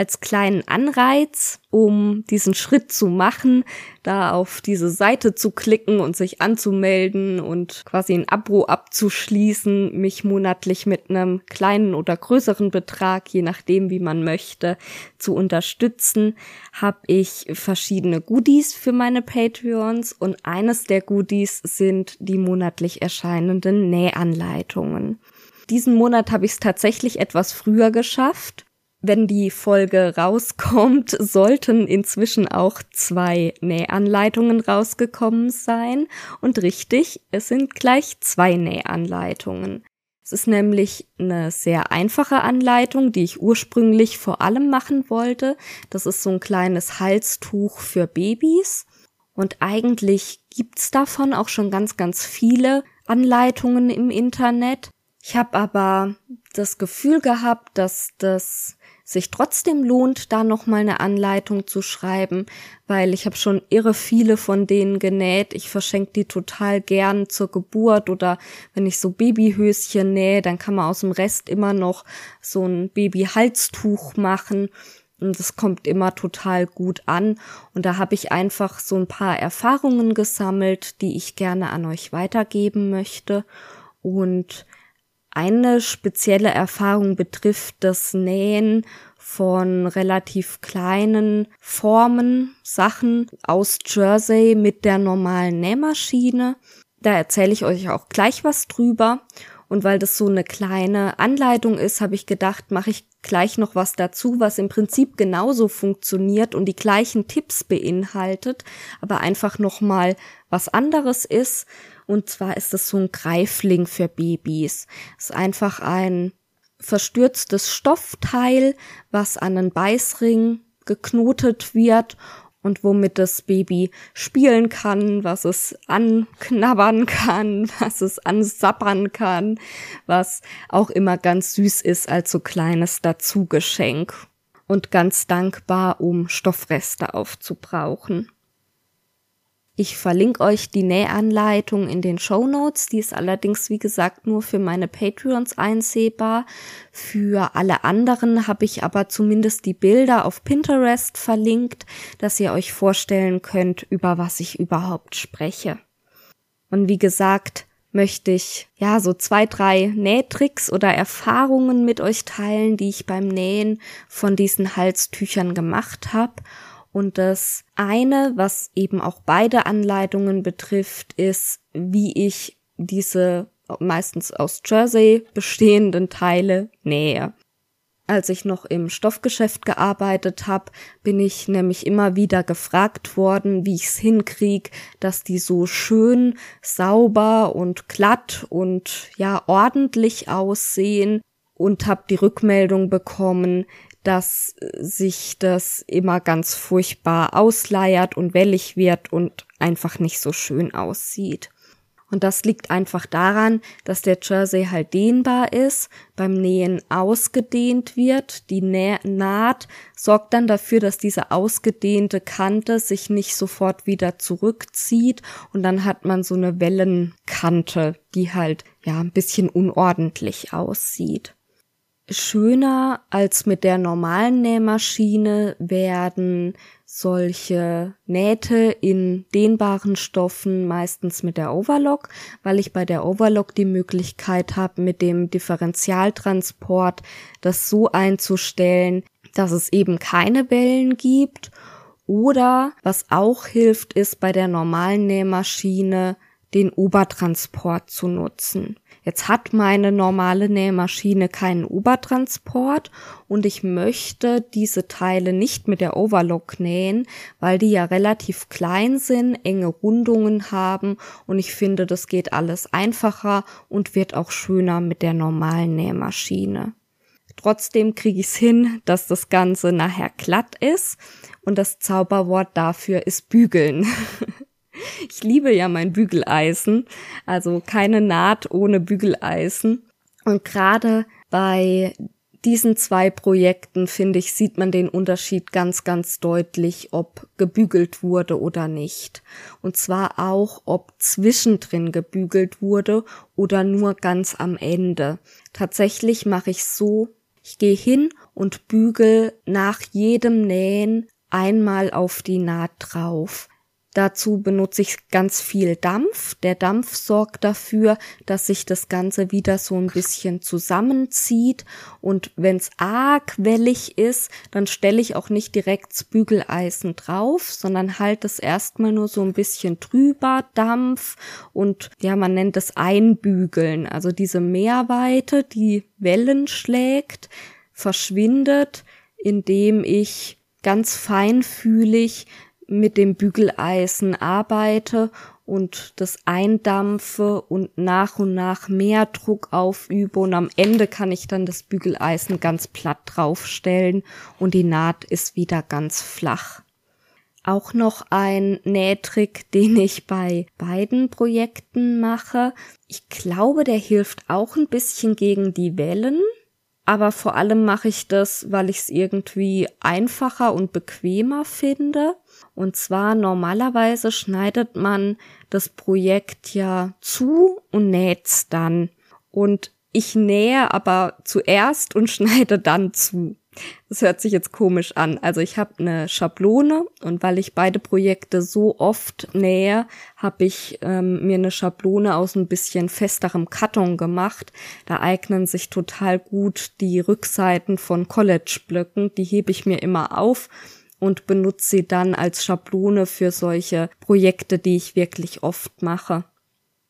als kleinen Anreiz, um diesen Schritt zu machen, da auf diese Seite zu klicken und sich anzumelden und quasi ein Abo abzuschließen, mich monatlich mit einem kleinen oder größeren Betrag, je nachdem wie man möchte, zu unterstützen, habe ich verschiedene Goodies für meine Patreons und eines der Goodies sind die monatlich erscheinenden Nähanleitungen. Diesen Monat habe ich es tatsächlich etwas früher geschafft wenn die Folge rauskommt, sollten inzwischen auch zwei Nähanleitungen rausgekommen sein. Und richtig, es sind gleich zwei Nähanleitungen. Es ist nämlich eine sehr einfache Anleitung, die ich ursprünglich vor allem machen wollte. Das ist so ein kleines Halstuch für Babys. Und eigentlich gibt's davon auch schon ganz, ganz viele Anleitungen im Internet. Ich habe aber das Gefühl gehabt, dass das sich trotzdem lohnt, da noch mal eine Anleitung zu schreiben, weil ich habe schon irre viele von denen genäht. Ich verschenke die total gern zur Geburt oder wenn ich so Babyhöschen nähe, dann kann man aus dem Rest immer noch so ein Babyhalstuch machen. Und das kommt immer total gut an. Und da habe ich einfach so ein paar Erfahrungen gesammelt, die ich gerne an euch weitergeben möchte. Und eine spezielle Erfahrung betrifft das Nähen von relativ kleinen Formen, Sachen aus Jersey mit der normalen Nähmaschine. Da erzähle ich euch auch gleich was drüber. Und weil das so eine kleine Anleitung ist, habe ich gedacht, mache ich gleich noch was dazu, was im Prinzip genauso funktioniert und die gleichen Tipps beinhaltet, aber einfach noch mal was anderes ist. Und zwar ist es so ein Greifling für Babys. Es ist einfach ein verstürztes Stoffteil, was an einen Beißring geknotet wird und womit das Baby spielen kann, was es anknabbern kann, was es ansappern kann, was auch immer ganz süß ist als so kleines Dazugeschenk und ganz dankbar, um Stoffreste aufzubrauchen. Ich verlinke euch die Nähanleitung in den Show Notes. Die ist allerdings, wie gesagt, nur für meine Patreons einsehbar. Für alle anderen habe ich aber zumindest die Bilder auf Pinterest verlinkt, dass ihr euch vorstellen könnt, über was ich überhaupt spreche. Und wie gesagt, möchte ich ja so zwei, drei Nähtricks oder Erfahrungen mit euch teilen, die ich beim Nähen von diesen Halstüchern gemacht habe und das eine, was eben auch beide Anleitungen betrifft, ist, wie ich diese meistens aus Jersey bestehenden Teile nähe. Als ich noch im Stoffgeschäft gearbeitet habe, bin ich nämlich immer wieder gefragt worden, wie ich es hinkrieg, dass die so schön sauber und glatt und ja ordentlich aussehen und habe die Rückmeldung bekommen, dass sich das immer ganz furchtbar ausleiert und wellig wird und einfach nicht so schön aussieht. Und das liegt einfach daran, dass der Jersey halt dehnbar ist, beim Nähen ausgedehnt wird. Die Naht sorgt dann dafür, dass diese ausgedehnte Kante sich nicht sofort wieder zurückzieht und dann hat man so eine Wellenkante, die halt ja ein bisschen unordentlich aussieht. Schöner als mit der normalen Nähmaschine werden solche Nähte in dehnbaren Stoffen meistens mit der Overlock, weil ich bei der Overlock die Möglichkeit habe, mit dem Differentialtransport das so einzustellen, dass es eben keine Wellen gibt. Oder was auch hilft, ist bei der normalen Nähmaschine den Obertransport zu nutzen. Jetzt hat meine normale Nähmaschine keinen Obertransport und ich möchte diese Teile nicht mit der Overlock nähen, weil die ja relativ klein sind, enge Rundungen haben und ich finde, das geht alles einfacher und wird auch schöner mit der normalen Nähmaschine. Trotzdem kriege ich es hin, dass das Ganze nachher glatt ist und das Zauberwort dafür ist bügeln. Ich liebe ja mein Bügeleisen, also keine Naht ohne Bügeleisen. Und gerade bei diesen zwei Projekten, finde ich, sieht man den Unterschied ganz, ganz deutlich, ob gebügelt wurde oder nicht. Und zwar auch, ob zwischendrin gebügelt wurde oder nur ganz am Ende. Tatsächlich mache ich so, ich gehe hin und bügel nach jedem Nähen einmal auf die Naht drauf. Dazu benutze ich ganz viel Dampf. Der Dampf sorgt dafür, dass sich das Ganze wieder so ein bisschen zusammenzieht. Und wenn es arg wellig ist, dann stelle ich auch nicht direkt das Bügeleisen drauf, sondern halte es erstmal nur so ein bisschen drüber, Dampf. Und ja, man nennt es Einbügeln. Also diese Mehrweite, die Wellen schlägt, verschwindet, indem ich ganz feinfühlig mit dem Bügeleisen arbeite und das eindampfe und nach und nach mehr Druck aufübe und am Ende kann ich dann das Bügeleisen ganz platt draufstellen und die Naht ist wieder ganz flach. Auch noch ein Nähtrick, den ich bei beiden Projekten mache. Ich glaube, der hilft auch ein bisschen gegen die Wellen, aber vor allem mache ich das, weil ich es irgendwie einfacher und bequemer finde. Und zwar normalerweise schneidet man das Projekt ja zu und näht's dann. Und ich nähe aber zuerst und schneide dann zu. Das hört sich jetzt komisch an. Also ich habe eine Schablone und weil ich beide Projekte so oft nähe, habe ich ähm, mir eine Schablone aus ein bisschen festerem Karton gemacht. Da eignen sich total gut die Rückseiten von College-Blöcken. Die hebe ich mir immer auf und benutze sie dann als Schablone für solche Projekte, die ich wirklich oft mache.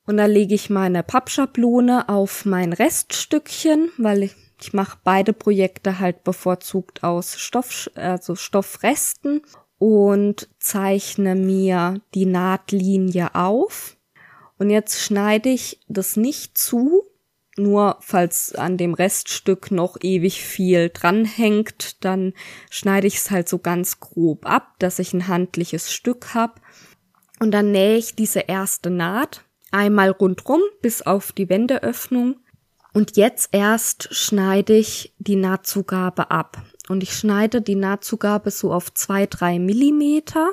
Und da lege ich meine Pappschablone auf mein Reststückchen, weil ich, ich mache beide Projekte halt bevorzugt aus Stoff, also Stoffresten und zeichne mir die Nahtlinie auf. Und jetzt schneide ich das nicht zu, nur falls an dem Reststück noch ewig viel dranhängt, dann schneide ich es halt so ganz grob ab, dass ich ein handliches Stück habe. Und dann nähe ich diese erste Naht einmal rundrum bis auf die Wendeöffnung. Und jetzt erst schneide ich die Nahtzugabe ab. Und ich schneide die Nahtzugabe so auf zwei, drei Millimeter.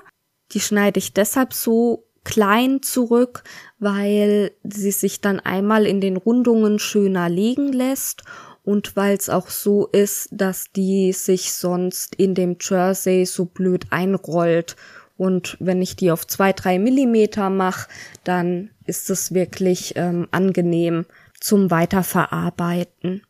Die schneide ich deshalb so klein zurück, weil sie sich dann einmal in den Rundungen schöner legen lässt und weil es auch so ist, dass die sich sonst in dem Jersey so blöd einrollt. Und wenn ich die auf zwei, drei Millimeter mache, dann ist es wirklich ähm, angenehm zum Weiterverarbeiten.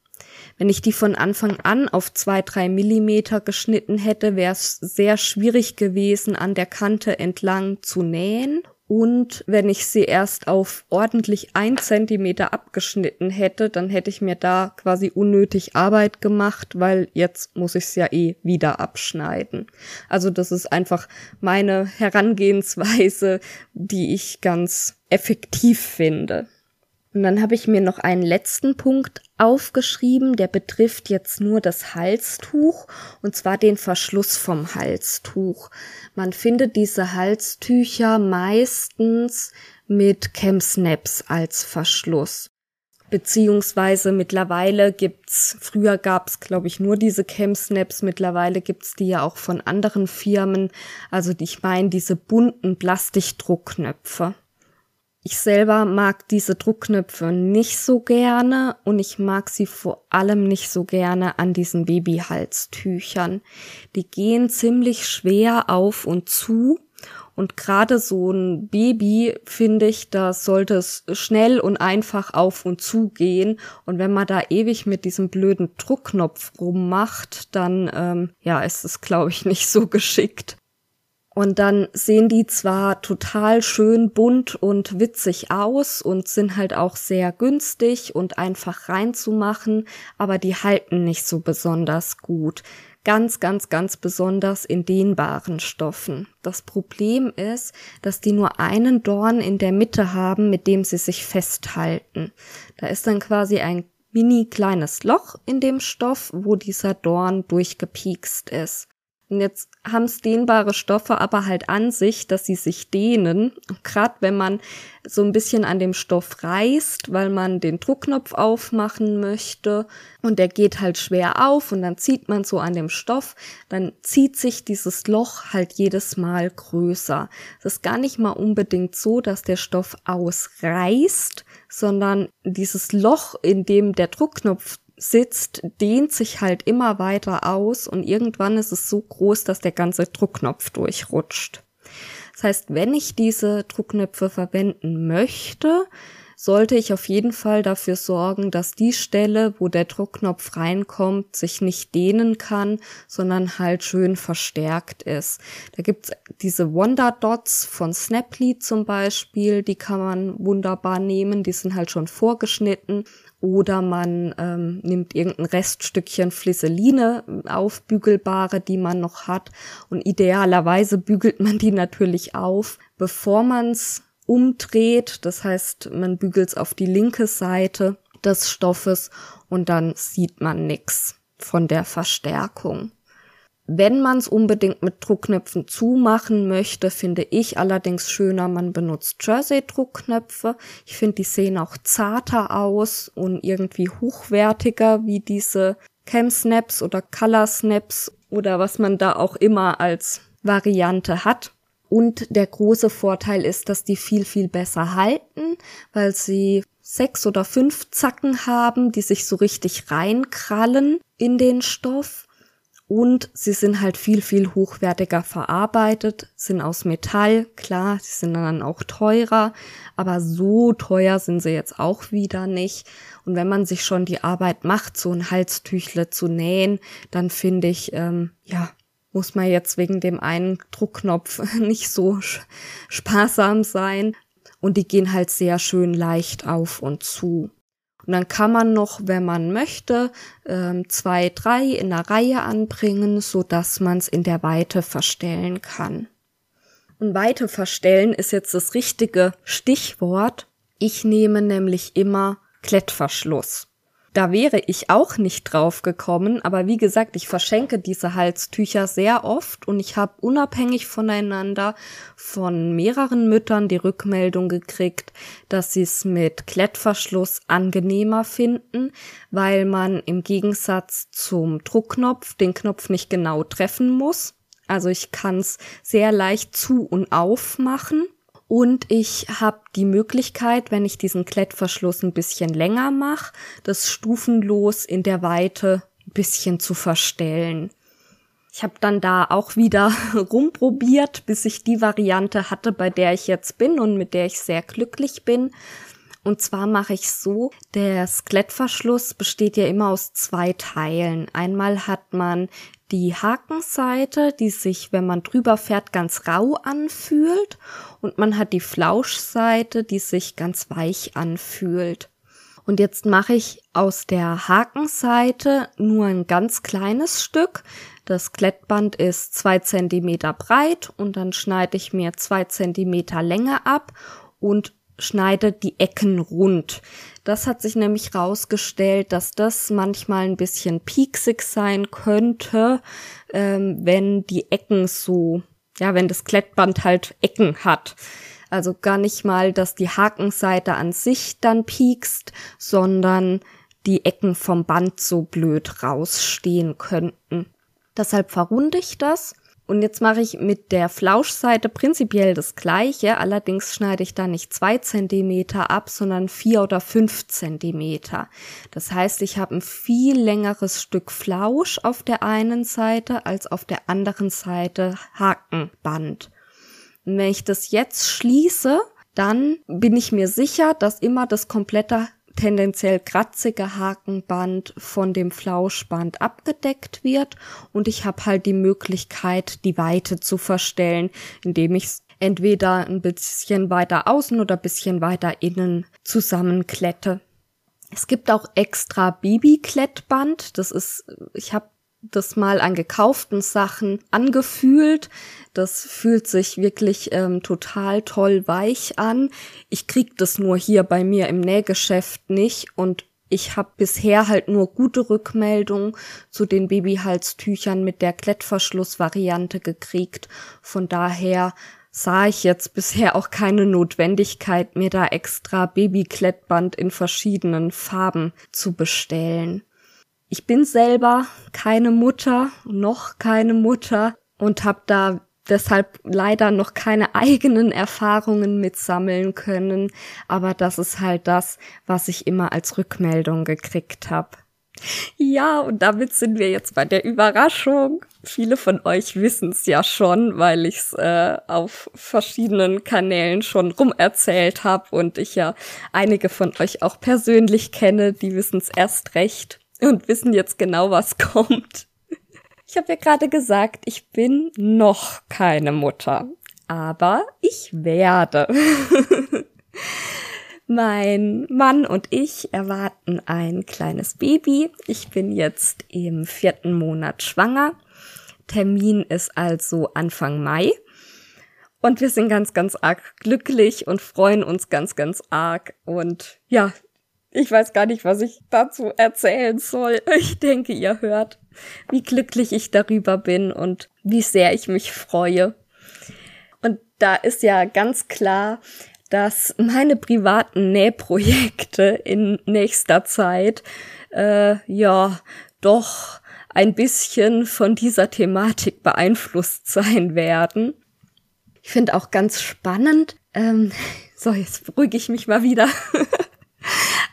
Wenn ich die von Anfang an auf zwei, drei Millimeter geschnitten hätte, wäre es sehr schwierig gewesen, an der Kante entlang zu nähen und wenn ich sie erst auf ordentlich ein Zentimeter abgeschnitten hätte, dann hätte ich mir da quasi unnötig Arbeit gemacht, weil jetzt muss ich es ja eh wieder abschneiden. Also das ist einfach meine Herangehensweise, die ich ganz effektiv finde. Und dann habe ich mir noch einen letzten Punkt aufgeschrieben, der betrifft jetzt nur das Halstuch und zwar den Verschluss vom Halstuch. Man findet diese Halstücher meistens mit Chemsnaps als Verschluss. Beziehungsweise mittlerweile gibt's, früher gab's glaube ich nur diese Chemsnaps, mittlerweile gibt's die ja auch von anderen Firmen. Also ich meine diese bunten Plastikdruckknöpfe. Ich selber mag diese Druckknöpfe nicht so gerne und ich mag sie vor allem nicht so gerne an diesen Babyhalstüchern. Die gehen ziemlich schwer auf und zu und gerade so ein Baby, finde ich, da sollte es schnell und einfach auf und zu gehen. Und wenn man da ewig mit diesem blöden Druckknopf rummacht, dann ähm, ja, ist es, glaube ich, nicht so geschickt. Und dann sehen die zwar total schön bunt und witzig aus und sind halt auch sehr günstig und einfach reinzumachen, aber die halten nicht so besonders gut. Ganz, ganz, ganz besonders in dehnbaren Stoffen. Das Problem ist, dass die nur einen Dorn in der Mitte haben, mit dem sie sich festhalten. Da ist dann quasi ein mini kleines Loch in dem Stoff, wo dieser Dorn durchgepiekst ist. Und jetzt haben es dehnbare Stoffe aber halt an sich, dass sie sich dehnen. Gerade wenn man so ein bisschen an dem Stoff reißt, weil man den Druckknopf aufmachen möchte und der geht halt schwer auf und dann zieht man so an dem Stoff, dann zieht sich dieses Loch halt jedes Mal größer. Es ist gar nicht mal unbedingt so, dass der Stoff ausreißt, sondern dieses Loch, in dem der Druckknopf sitzt, dehnt sich halt immer weiter aus und irgendwann ist es so groß, dass der ganze Druckknopf durchrutscht. Das heißt, wenn ich diese Druckknöpfe verwenden möchte, sollte ich auf jeden Fall dafür sorgen, dass die Stelle, wo der Druckknopf reinkommt, sich nicht dehnen kann, sondern halt schön verstärkt ist. Da gibt's diese Wonder Dots von Snaply zum Beispiel, die kann man wunderbar nehmen, die sind halt schon vorgeschnitten oder man ähm, nimmt irgendein Reststückchen Flisseline, aufbügelbare, die man noch hat. Und idealerweise bügelt man die natürlich auf, bevor man es umdreht. Das heißt, man bügelt es auf die linke Seite des Stoffes und dann sieht man nix von der Verstärkung. Wenn man es unbedingt mit Druckknöpfen zumachen möchte, finde ich allerdings schöner, man benutzt Jersey-Druckknöpfe. Ich finde, die sehen auch zarter aus und irgendwie hochwertiger wie diese Cam Snaps oder Color Snaps oder was man da auch immer als Variante hat. Und der große Vorteil ist, dass die viel, viel besser halten, weil sie sechs oder fünf Zacken haben, die sich so richtig reinkrallen in den Stoff. Und sie sind halt viel, viel hochwertiger verarbeitet, sind aus Metall, klar, sie sind dann auch teurer, aber so teuer sind sie jetzt auch wieder nicht. Und wenn man sich schon die Arbeit macht, so ein Halstüchle zu nähen, dann finde ich, ähm, ja, muss man jetzt wegen dem einen Druckknopf nicht so sparsam sein. Und die gehen halt sehr schön leicht auf und zu. Und dann kann man noch, wenn man möchte, ähm, zwei, drei in der Reihe anbringen, so dass man es in der Weite verstellen kann. Und Weite verstellen ist jetzt das richtige Stichwort. Ich nehme nämlich immer Klettverschluss. Da wäre ich auch nicht drauf gekommen, aber wie gesagt, ich verschenke diese Halstücher sehr oft und ich habe unabhängig voneinander von mehreren Müttern die Rückmeldung gekriegt, dass sie es mit Klettverschluss angenehmer finden, weil man im Gegensatz zum Druckknopf den Knopf nicht genau treffen muss. Also ich kann es sehr leicht zu und aufmachen und ich habe die Möglichkeit, wenn ich diesen Klettverschluss ein bisschen länger mache, das stufenlos in der Weite ein bisschen zu verstellen. Ich habe dann da auch wieder rumprobiert, bis ich die Variante hatte, bei der ich jetzt bin und mit der ich sehr glücklich bin. Und zwar mache ich so, der Skelettverschluss besteht ja immer aus zwei Teilen. Einmal hat man die Hakenseite, die sich, wenn man drüber fährt, ganz rau anfühlt und man hat die Flauschseite, die sich ganz weich anfühlt. Und jetzt mache ich aus der Hakenseite nur ein ganz kleines Stück. Das Klettband ist zwei Zentimeter breit und dann schneide ich mir zwei Zentimeter Länge ab und schneide die Ecken rund. Das hat sich nämlich rausgestellt, dass das manchmal ein bisschen pieksig sein könnte, ähm, wenn die Ecken so, ja, wenn das Klettband halt Ecken hat. Also gar nicht mal, dass die Hakenseite an sich dann piekst, sondern die Ecken vom Band so blöd rausstehen könnten. Deshalb verrunde ich das und jetzt mache ich mit der Flauschseite prinzipiell das gleiche, allerdings schneide ich da nicht zwei Zentimeter ab, sondern vier oder fünf Zentimeter. Das heißt, ich habe ein viel längeres Stück Flausch auf der einen Seite als auf der anderen Seite Hakenband. Und wenn ich das jetzt schließe, dann bin ich mir sicher, dass immer das komplette tendenziell kratzige Hakenband von dem Flauschband abgedeckt wird und ich habe halt die Möglichkeit, die Weite zu verstellen, indem ich entweder ein bisschen weiter außen oder bisschen weiter innen zusammenklette. Es gibt auch extra Babyklettband. Das ist, ich habe das mal an gekauften Sachen angefühlt. Das fühlt sich wirklich ähm, total toll weich an. Ich krieg das nur hier bei mir im Nähgeschäft nicht und ich habe bisher halt nur gute Rückmeldungen zu den Babyhalstüchern mit der Klettverschlussvariante gekriegt. Von daher sah ich jetzt bisher auch keine Notwendigkeit, mir da extra Babyklettband in verschiedenen Farben zu bestellen. Ich bin selber keine Mutter, noch keine Mutter und habe da deshalb leider noch keine eigenen Erfahrungen mitsammeln können, aber das ist halt das, was ich immer als Rückmeldung gekriegt habe. Ja, und damit sind wir jetzt bei der Überraschung. Viele von euch wissen es ja schon, weil ich es äh, auf verschiedenen Kanälen schon rumerzählt habe und ich ja einige von euch auch persönlich kenne, die wissen es erst recht und wissen jetzt genau, was kommt. Ich habe ja gerade gesagt, ich bin noch keine Mutter, aber ich werde. mein Mann und ich erwarten ein kleines Baby. Ich bin jetzt im vierten Monat schwanger. Termin ist also Anfang Mai. Und wir sind ganz, ganz arg glücklich und freuen uns ganz, ganz arg. Und ja, ich weiß gar nicht, was ich dazu erzählen soll. Ich denke, ihr hört, wie glücklich ich darüber bin und wie sehr ich mich freue. Und da ist ja ganz klar, dass meine privaten Nähprojekte in nächster Zeit äh, ja doch ein bisschen von dieser Thematik beeinflusst sein werden. Ich finde auch ganz spannend, ähm, so jetzt beruhige ich mich mal wieder.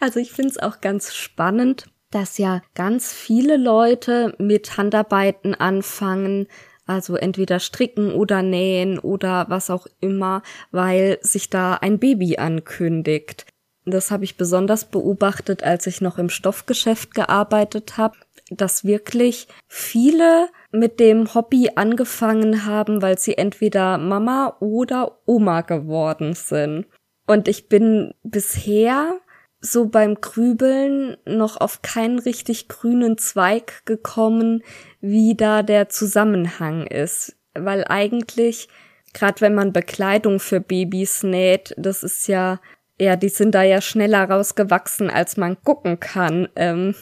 also ich finde es auch ganz spannend, dass ja ganz viele Leute mit Handarbeiten anfangen, also entweder stricken oder nähen oder was auch immer, weil sich da ein Baby ankündigt. Das habe ich besonders beobachtet, als ich noch im Stoffgeschäft gearbeitet habe, dass wirklich viele mit dem Hobby angefangen haben, weil sie entweder Mama oder Oma geworden sind. Und ich bin bisher so beim Grübeln noch auf keinen richtig grünen Zweig gekommen, wie da der Zusammenhang ist. Weil eigentlich, gerade wenn man Bekleidung für Babys näht, das ist ja, ja, die sind da ja schneller rausgewachsen, als man gucken kann. Ähm,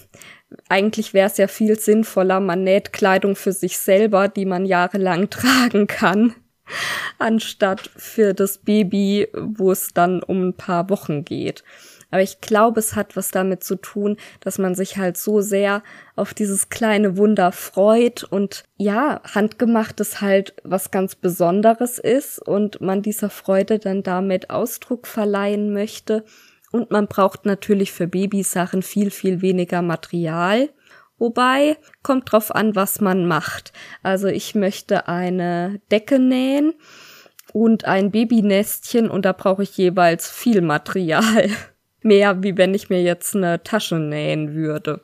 eigentlich wäre es ja viel sinnvoller, man näht Kleidung für sich selber, die man jahrelang tragen kann, anstatt für das Baby, wo es dann um ein paar Wochen geht. Aber ich glaube, es hat was damit zu tun, dass man sich halt so sehr auf dieses kleine Wunder freut und ja, handgemachtes halt was ganz Besonderes ist und man dieser Freude dann damit Ausdruck verleihen möchte. Und man braucht natürlich für Babysachen viel, viel weniger Material. Wobei, kommt drauf an, was man macht. Also ich möchte eine Decke nähen und ein Babynestchen und da brauche ich jeweils viel Material. Mehr, wie wenn ich mir jetzt eine Tasche nähen würde.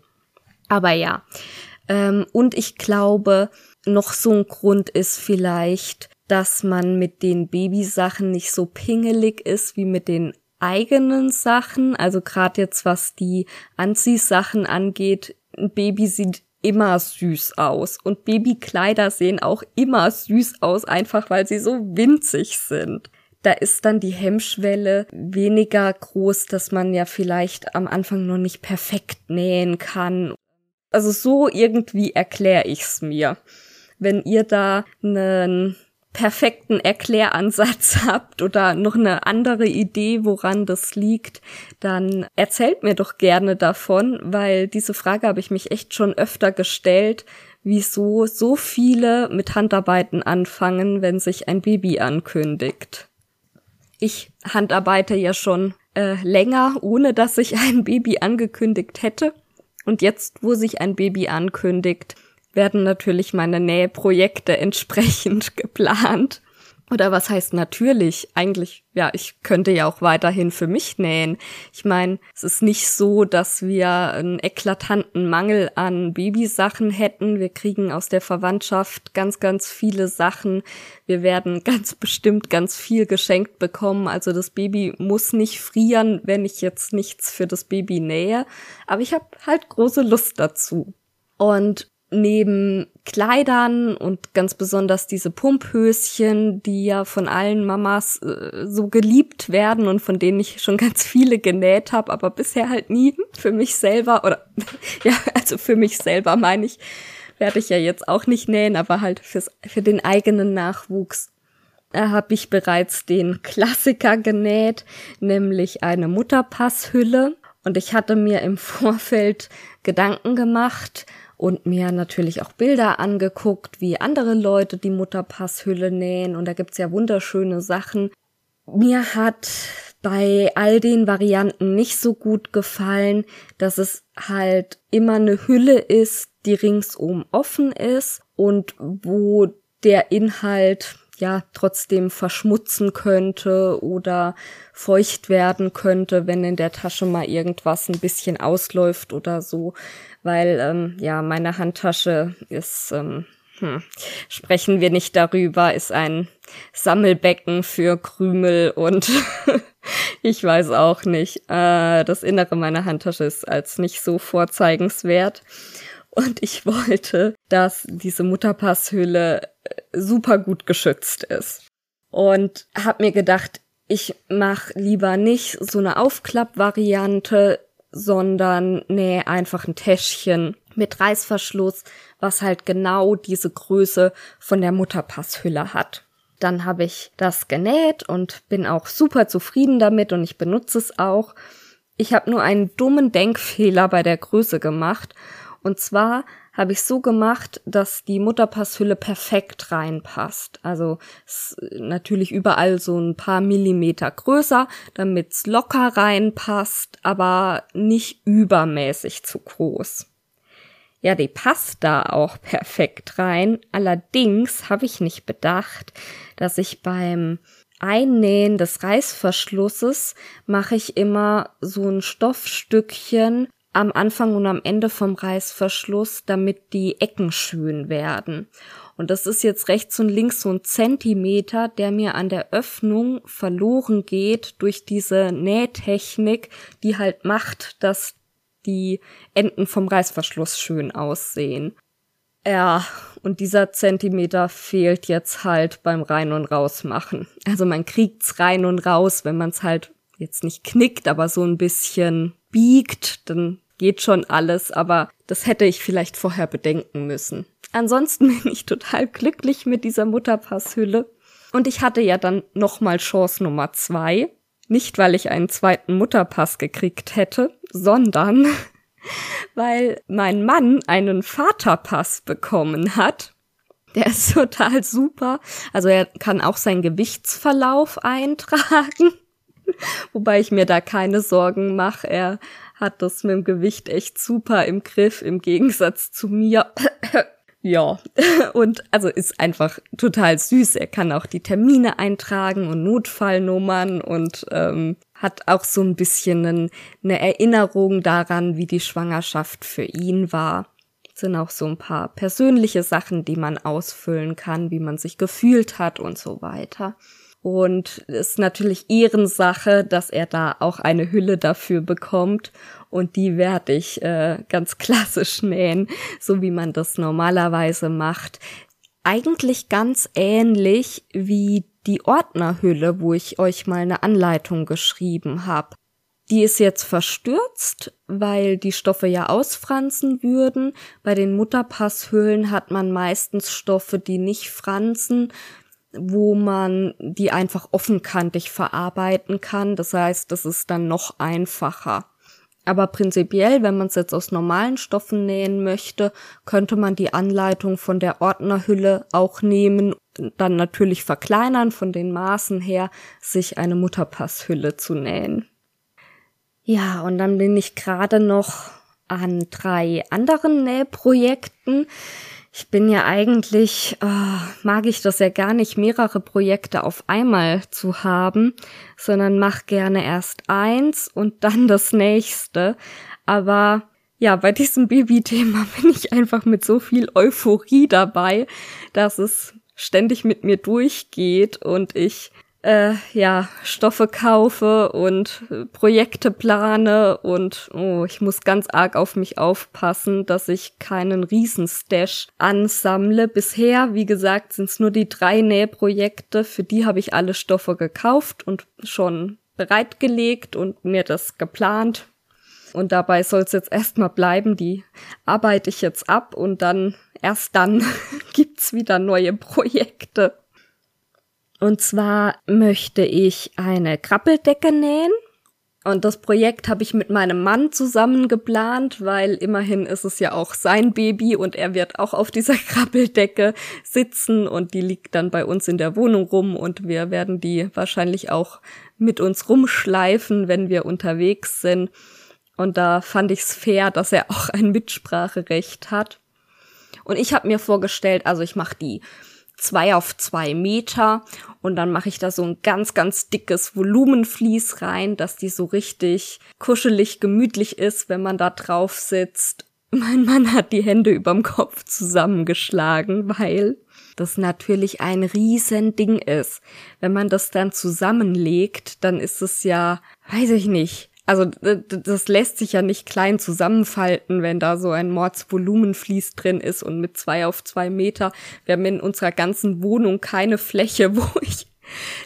Aber ja. Ähm, und ich glaube, noch so ein Grund ist vielleicht, dass man mit den Babysachen nicht so pingelig ist wie mit den eigenen Sachen. Also gerade jetzt, was die Anziehsachen angeht, ein Baby sieht immer süß aus. Und Babykleider sehen auch immer süß aus, einfach weil sie so winzig sind da ist dann die Hemmschwelle weniger groß, dass man ja vielleicht am Anfang noch nicht perfekt nähen kann. Also so irgendwie erkläre ich's mir. Wenn ihr da einen perfekten Erkläransatz habt oder noch eine andere Idee, woran das liegt, dann erzählt mir doch gerne davon, weil diese Frage habe ich mich echt schon öfter gestellt, wieso so viele mit Handarbeiten anfangen, wenn sich ein Baby ankündigt. Ich handarbeite ja schon äh, länger, ohne dass sich ein Baby angekündigt hätte. Und jetzt, wo sich ein Baby ankündigt, werden natürlich meine Nähprojekte entsprechend geplant. Oder was heißt natürlich? Eigentlich, ja, ich könnte ja auch weiterhin für mich nähen. Ich meine, es ist nicht so, dass wir einen eklatanten Mangel an Babysachen hätten. Wir kriegen aus der Verwandtschaft ganz, ganz viele Sachen. Wir werden ganz bestimmt ganz viel geschenkt bekommen. Also das Baby muss nicht frieren, wenn ich jetzt nichts für das Baby nähe. Aber ich habe halt große Lust dazu. Und neben Kleidern und ganz besonders diese Pumphöschen, die ja von allen Mamas äh, so geliebt werden und von denen ich schon ganz viele genäht habe, aber bisher halt nie für mich selber oder ja, also für mich selber meine ich, werde ich ja jetzt auch nicht nähen, aber halt fürs, für den eigenen Nachwuchs. Da habe ich bereits den Klassiker genäht, nämlich eine Mutterpasshülle. Und ich hatte mir im Vorfeld Gedanken gemacht, und mir natürlich auch Bilder angeguckt, wie andere Leute die Mutterpasshülle nähen und da gibt's ja wunderschöne Sachen. Mir hat bei all den Varianten nicht so gut gefallen, dass es halt immer eine Hülle ist, die ringsum offen ist und wo der Inhalt ja trotzdem verschmutzen könnte oder feucht werden könnte, wenn in der Tasche mal irgendwas ein bisschen ausläuft oder so weil ähm, ja meine Handtasche ist ähm, hm, sprechen wir nicht darüber, ist ein Sammelbecken für Krümel und ich weiß auch nicht. Äh, das Innere meiner Handtasche ist als nicht so vorzeigenswert. Und ich wollte, dass diese Mutterpasshülle äh, super gut geschützt ist. und habe mir gedacht, ich mach lieber nicht so eine Aufklappvariante, sondern nähe einfach ein Täschchen mit Reißverschluss, was halt genau diese Größe von der Mutterpasshülle hat. Dann habe ich das genäht und bin auch super zufrieden damit und ich benutze es auch. Ich habe nur einen dummen Denkfehler bei der Größe gemacht. Und zwar habe ich so gemacht, dass die Mutterpasshülle perfekt reinpasst. Also natürlich überall so ein paar Millimeter größer, damit's locker reinpasst, aber nicht übermäßig zu groß. Ja, die passt da auch perfekt rein. Allerdings habe ich nicht bedacht, dass ich beim Einnähen des Reißverschlusses mache ich immer so ein Stoffstückchen am Anfang und am Ende vom Reißverschluss, damit die Ecken schön werden. Und das ist jetzt rechts und links so ein Zentimeter, der mir an der Öffnung verloren geht durch diese Nähtechnik, die halt macht, dass die Enden vom Reißverschluss schön aussehen. Ja, und dieser Zentimeter fehlt jetzt halt beim Rein- und Rausmachen. Also man kriegt's rein und raus, wenn man's halt jetzt nicht knickt, aber so ein bisschen biegt, dann geht schon alles, aber das hätte ich vielleicht vorher bedenken müssen. Ansonsten bin ich total glücklich mit dieser Mutterpasshülle. Und ich hatte ja dann nochmal Chance Nummer zwei. Nicht, weil ich einen zweiten Mutterpass gekriegt hätte, sondern weil mein Mann einen Vaterpass bekommen hat. Der ist total super. Also er kann auch seinen Gewichtsverlauf eintragen. Wobei ich mir da keine Sorgen mache. Er hat das mit dem Gewicht echt super im Griff, im Gegensatz zu mir. Ja, und also ist einfach total süß. Er kann auch die Termine eintragen und Notfallnummern und ähm, hat auch so ein bisschen einen, eine Erinnerung daran, wie die Schwangerschaft für ihn war. Sind auch so ein paar persönliche Sachen, die man ausfüllen kann, wie man sich gefühlt hat und so weiter. Und es ist natürlich Ehrensache, dass er da auch eine Hülle dafür bekommt. Und die werde ich äh, ganz klassisch nähen, so wie man das normalerweise macht. Eigentlich ganz ähnlich wie die Ordnerhülle, wo ich euch mal eine Anleitung geschrieben habe. Die ist jetzt verstürzt, weil die Stoffe ja ausfransen würden. Bei den Mutterpasshüllen hat man meistens Stoffe, die nicht fransen, wo man die einfach offenkantig verarbeiten kann. Das heißt, das ist dann noch einfacher. Aber prinzipiell, wenn man es jetzt aus normalen Stoffen nähen möchte, könnte man die Anleitung von der Ordnerhülle auch nehmen, dann natürlich verkleinern von den Maßen her, sich eine Mutterpasshülle zu nähen. Ja, und dann bin ich gerade noch an drei anderen Nähprojekten. Ich bin ja eigentlich, oh, mag ich das ja gar nicht, mehrere Projekte auf einmal zu haben, sondern mach gerne erst eins und dann das nächste. Aber ja, bei diesem Baby-Thema bin ich einfach mit so viel Euphorie dabei, dass es ständig mit mir durchgeht und ich äh, ja, Stoffe kaufe und äh, Projekte plane und oh, ich muss ganz arg auf mich aufpassen, dass ich keinen Riesenstash ansammle. Bisher, wie gesagt, sind es nur die drei Nähprojekte, für die habe ich alle Stoffe gekauft und schon bereitgelegt und mir das geplant. Und dabei soll es jetzt erstmal bleiben, die arbeite ich jetzt ab und dann, erst dann gibt's wieder neue Projekte. Und zwar möchte ich eine Krabbeldecke nähen. Und das Projekt habe ich mit meinem Mann zusammen geplant, weil immerhin ist es ja auch sein Baby und er wird auch auf dieser Krabbeldecke sitzen und die liegt dann bei uns in der Wohnung rum und wir werden die wahrscheinlich auch mit uns rumschleifen, wenn wir unterwegs sind. Und da fand ich es fair, dass er auch ein Mitspracherecht hat. Und ich habe mir vorgestellt, also ich mache die zwei auf zwei Meter und dann mache ich da so ein ganz, ganz dickes Volumenvlies rein, dass die so richtig kuschelig, gemütlich ist, wenn man da drauf sitzt. Mein Mann hat die Hände überm Kopf zusammengeschlagen, weil das natürlich ein Riesending ist. Wenn man das dann zusammenlegt, dann ist es ja, weiß ich nicht, also das lässt sich ja nicht klein zusammenfalten, wenn da so ein Mordsvolumenflies drin ist und mit zwei auf zwei Meter. Wir haben in unserer ganzen Wohnung keine Fläche, wo ich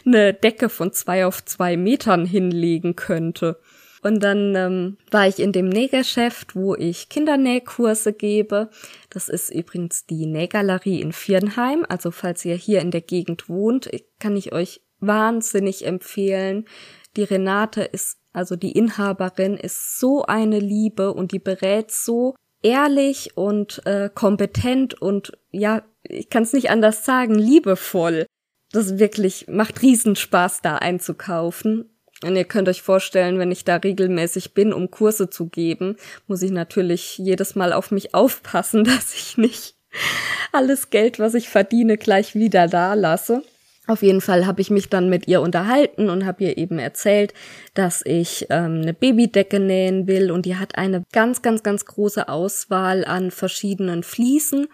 eine Decke von zwei auf zwei Metern hinlegen könnte. Und dann ähm, war ich in dem Nähgeschäft, wo ich Kindernähkurse gebe. Das ist übrigens die Nähgalerie in Viernheim. Also falls ihr hier in der Gegend wohnt, kann ich euch wahnsinnig empfehlen. Die Renate ist, also die Inhaberin, ist so eine Liebe und die berät so ehrlich und äh, kompetent und ja, ich kann es nicht anders sagen, liebevoll. Das wirklich macht Riesenspaß, da einzukaufen. Und ihr könnt euch vorstellen, wenn ich da regelmäßig bin, um Kurse zu geben, muss ich natürlich jedes Mal auf mich aufpassen, dass ich nicht alles Geld, was ich verdiene, gleich wieder da lasse. Auf jeden Fall habe ich mich dann mit ihr unterhalten und habe ihr eben erzählt, dass ich ähm, eine Babydecke nähen will und die hat eine ganz, ganz, ganz große Auswahl an verschiedenen Fliesen,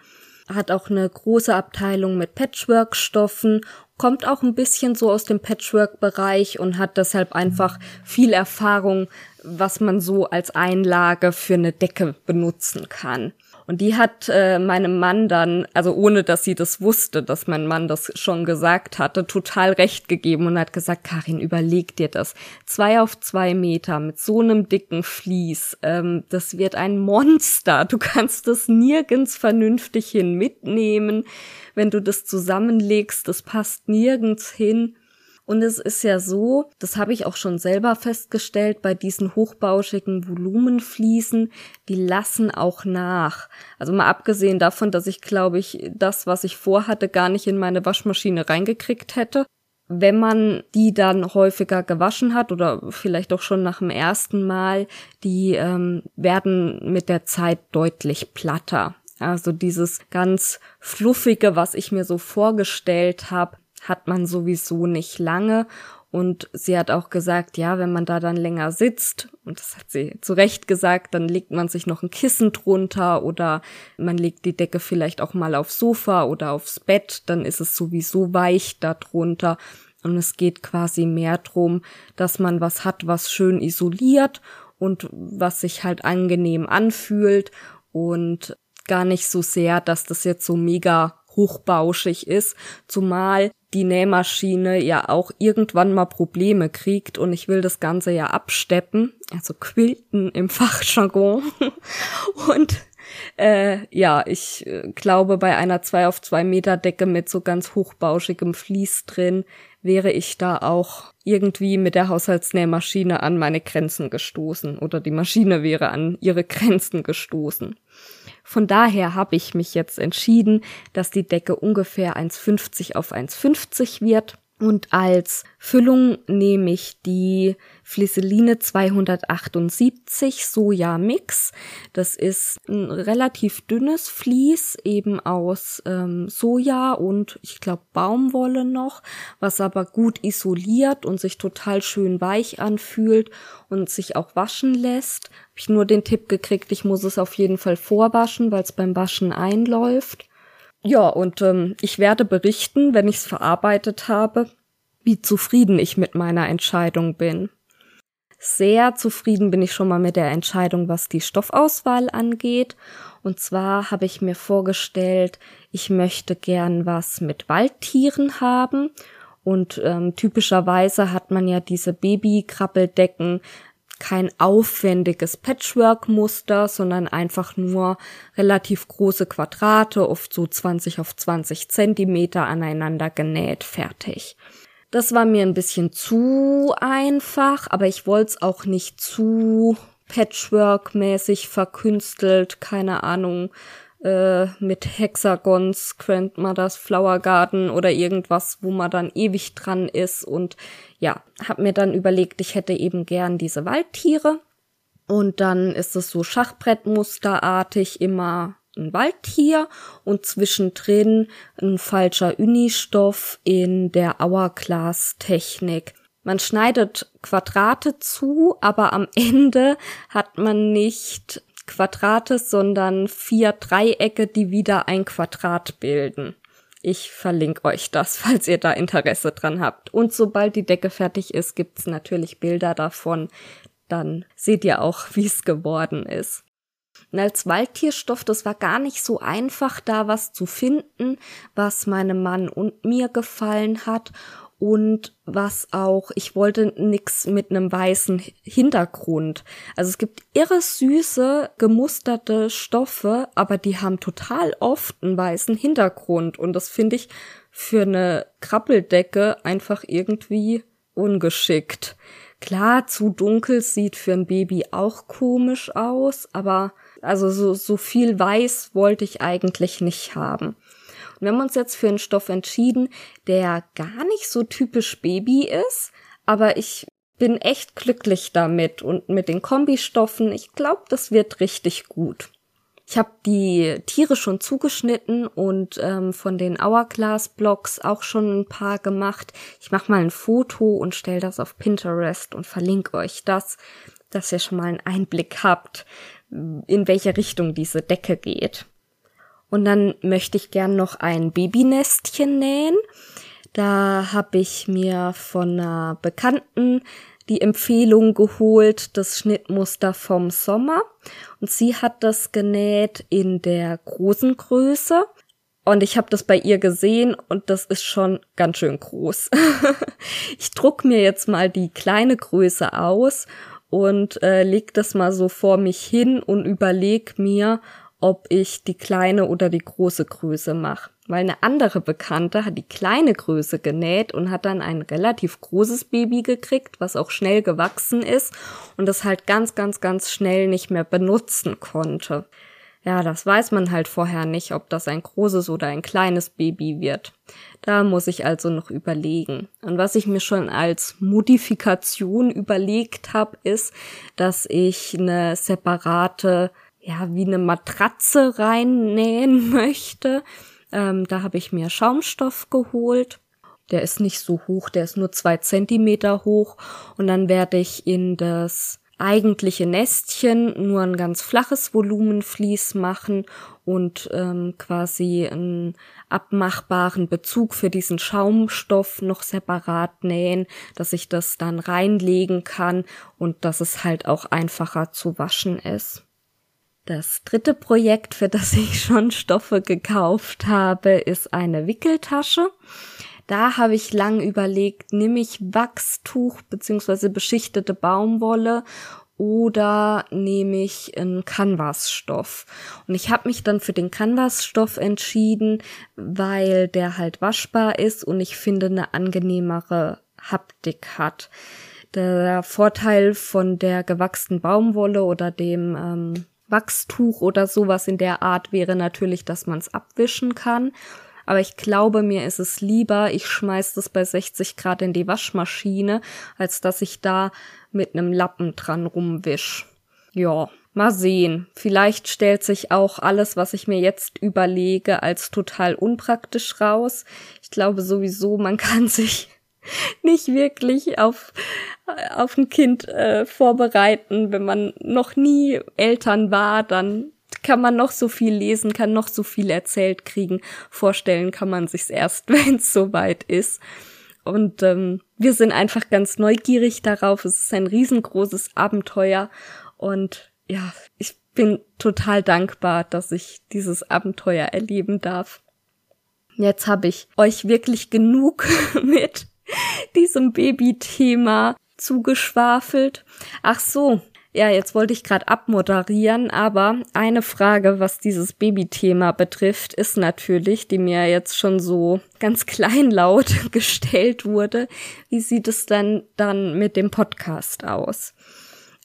hat auch eine große Abteilung mit Patchwork-Stoffen kommt auch ein bisschen so aus dem Patchwork-Bereich und hat deshalb einfach viel Erfahrung, was man so als Einlage für eine Decke benutzen kann. Und die hat äh, meinem Mann dann, also ohne dass sie das wusste, dass mein Mann das schon gesagt hatte, total recht gegeben und hat gesagt, Karin, überleg dir das. Zwei auf zwei Meter mit so einem dicken Vlies, ähm, das wird ein Monster. Du kannst das nirgends vernünftig hin mitnehmen. Wenn du das zusammenlegst, das passt nirgends hin. Und es ist ja so, das habe ich auch schon selber festgestellt, bei diesen hochbauschigen Volumenfliesen, die lassen auch nach. Also mal abgesehen davon, dass ich glaube ich das, was ich vorhatte, gar nicht in meine Waschmaschine reingekriegt hätte. Wenn man die dann häufiger gewaschen hat oder vielleicht auch schon nach dem ersten Mal, die ähm, werden mit der Zeit deutlich platter. Also dieses ganz fluffige, was ich mir so vorgestellt habe, hat man sowieso nicht lange. Und sie hat auch gesagt, ja, wenn man da dann länger sitzt, und das hat sie zu Recht gesagt, dann legt man sich noch ein Kissen drunter oder man legt die Decke vielleicht auch mal aufs Sofa oder aufs Bett, dann ist es sowieso weich da drunter. Und es geht quasi mehr drum, dass man was hat, was schön isoliert und was sich halt angenehm anfühlt und gar nicht so sehr, dass das jetzt so mega hochbauschig ist, zumal die Nähmaschine ja auch irgendwann mal Probleme kriegt und ich will das Ganze ja absteppen, also quilten im Fachjargon. und äh, ja, ich äh, glaube, bei einer 2 auf 2 Meter Decke mit so ganz hochbauschigem Vlies drin wäre ich da auch irgendwie mit der Haushaltsnähmaschine an meine Grenzen gestoßen oder die Maschine wäre an ihre Grenzen gestoßen. Von daher habe ich mich jetzt entschieden, dass die Decke ungefähr 1,50 auf 1,50 wird. Und als Füllung nehme ich die Flisseline 278 Soja Mix. Das ist ein relativ dünnes Vlies, eben aus ähm, Soja und ich glaube Baumwolle noch, was aber gut isoliert und sich total schön weich anfühlt und sich auch waschen lässt. Habe ich nur den Tipp gekriegt, ich muss es auf jeden Fall vorwaschen, weil es beim Waschen einläuft. Ja, und ähm, ich werde berichten, wenn ich es verarbeitet habe, wie zufrieden ich mit meiner Entscheidung bin. Sehr zufrieden bin ich schon mal mit der Entscheidung, was die Stoffauswahl angeht. Und zwar habe ich mir vorgestellt, ich möchte gern was mit Waldtieren haben. Und ähm, typischerweise hat man ja diese Babykrabbeldecken kein aufwendiges Patchwork-Muster, sondern einfach nur relativ große Quadrate, oft so 20 auf 20 Zentimeter aneinander genäht, fertig. Das war mir ein bisschen zu einfach, aber ich wollte es auch nicht zu Patchwork-mäßig verkünstelt, keine Ahnung, äh, mit Hexagons, Grandmother's Flower Garden oder irgendwas, wo man dann ewig dran ist. Und ja, hab mir dann überlegt, ich hätte eben gern diese Waldtiere. Und dann ist es so Schachbrettmusterartig immer ein Waldtier und zwischendrin ein falscher Unistoff in der Hourglass-Technik. Man schneidet Quadrate zu, aber am Ende hat man nicht Quadrate, sondern vier Dreiecke, die wieder ein Quadrat bilden. Ich verlinke euch das, falls ihr da Interesse dran habt. Und sobald die Decke fertig ist, gibt's natürlich Bilder davon. Dann seht ihr auch, wie es geworden ist. Und als Waldtierstoff, das war gar nicht so einfach, da was zu finden, was meinem Mann und mir gefallen hat. und was auch, ich wollte nix mit einem weißen Hintergrund. Also es gibt irre süße, gemusterte Stoffe, aber die haben total oft einen weißen Hintergrund und das finde ich für eine Krabbeldecke einfach irgendwie ungeschickt. Klar, zu dunkel sieht für ein Baby auch komisch aus, aber also so, so viel weiß wollte ich eigentlich nicht haben. Und wir haben uns jetzt für einen Stoff entschieden, der gar nicht so typisch Baby ist, aber ich bin echt glücklich damit und mit den Kombistoffen. Ich glaube, das wird richtig gut. Ich habe die Tiere schon zugeschnitten und ähm, von den Hourglass-Blogs auch schon ein paar gemacht. Ich mache mal ein Foto und stelle das auf Pinterest und verlinke euch das, dass ihr schon mal einen Einblick habt, in welche Richtung diese Decke geht. Und dann möchte ich gern noch ein Babynestchen nähen. Da habe ich mir von einer Bekannten die Empfehlung geholt, das Schnittmuster vom Sommer. Und sie hat das genäht in der großen Größe. Und ich habe das bei ihr gesehen und das ist schon ganz schön groß. ich druck mir jetzt mal die kleine Größe aus und äh, leg das mal so vor mich hin und überleg mir, ob ich die kleine oder die große Größe mache. Weil eine andere Bekannte hat die kleine Größe genäht und hat dann ein relativ großes Baby gekriegt, was auch schnell gewachsen ist und das halt ganz, ganz, ganz schnell nicht mehr benutzen konnte. Ja, das weiß man halt vorher nicht, ob das ein großes oder ein kleines Baby wird. Da muss ich also noch überlegen. Und was ich mir schon als Modifikation überlegt habe, ist, dass ich eine separate ja, wie eine Matratze reinnähen möchte. Ähm, da habe ich mir Schaumstoff geholt. Der ist nicht so hoch, der ist nur zwei Zentimeter hoch. Und dann werde ich in das eigentliche Nestchen nur ein ganz flaches Volumenvlies machen und ähm, quasi einen abmachbaren Bezug für diesen Schaumstoff noch separat nähen, dass ich das dann reinlegen kann und dass es halt auch einfacher zu waschen ist. Das dritte Projekt, für das ich schon Stoffe gekauft habe, ist eine Wickeltasche. Da habe ich lang überlegt, nehme ich Wachstuch beziehungsweise beschichtete Baumwolle oder nehme ich einen Canvasstoff. Und ich habe mich dann für den Canvasstoff entschieden, weil der halt waschbar ist und ich finde eine angenehmere Haptik hat. Der Vorteil von der gewachsenen Baumwolle oder dem ähm, Wachstuch oder sowas in der Art wäre natürlich, dass man es abwischen kann. Aber ich glaube, mir ist es lieber, ich schmeiß das bei 60 Grad in die Waschmaschine, als dass ich da mit einem Lappen dran rumwisch. Ja, mal sehen. Vielleicht stellt sich auch alles, was ich mir jetzt überlege, als total unpraktisch raus. Ich glaube sowieso, man kann sich nicht wirklich auf, auf ein Kind äh, vorbereiten. Wenn man noch nie Eltern war, dann kann man noch so viel lesen, kann noch so viel erzählt kriegen. Vorstellen kann man sich's erst, wenn es soweit ist. Und ähm, wir sind einfach ganz neugierig darauf. Es ist ein riesengroßes Abenteuer. Und ja, ich bin total dankbar, dass ich dieses Abenteuer erleben darf. Jetzt habe ich euch wirklich genug mit diesem Baby-Thema zugeschwafelt. Ach so, ja, jetzt wollte ich gerade abmoderieren, aber eine Frage, was dieses Baby-Thema betrifft, ist natürlich, die mir jetzt schon so ganz kleinlaut gestellt wurde. Wie sieht es denn dann mit dem Podcast aus?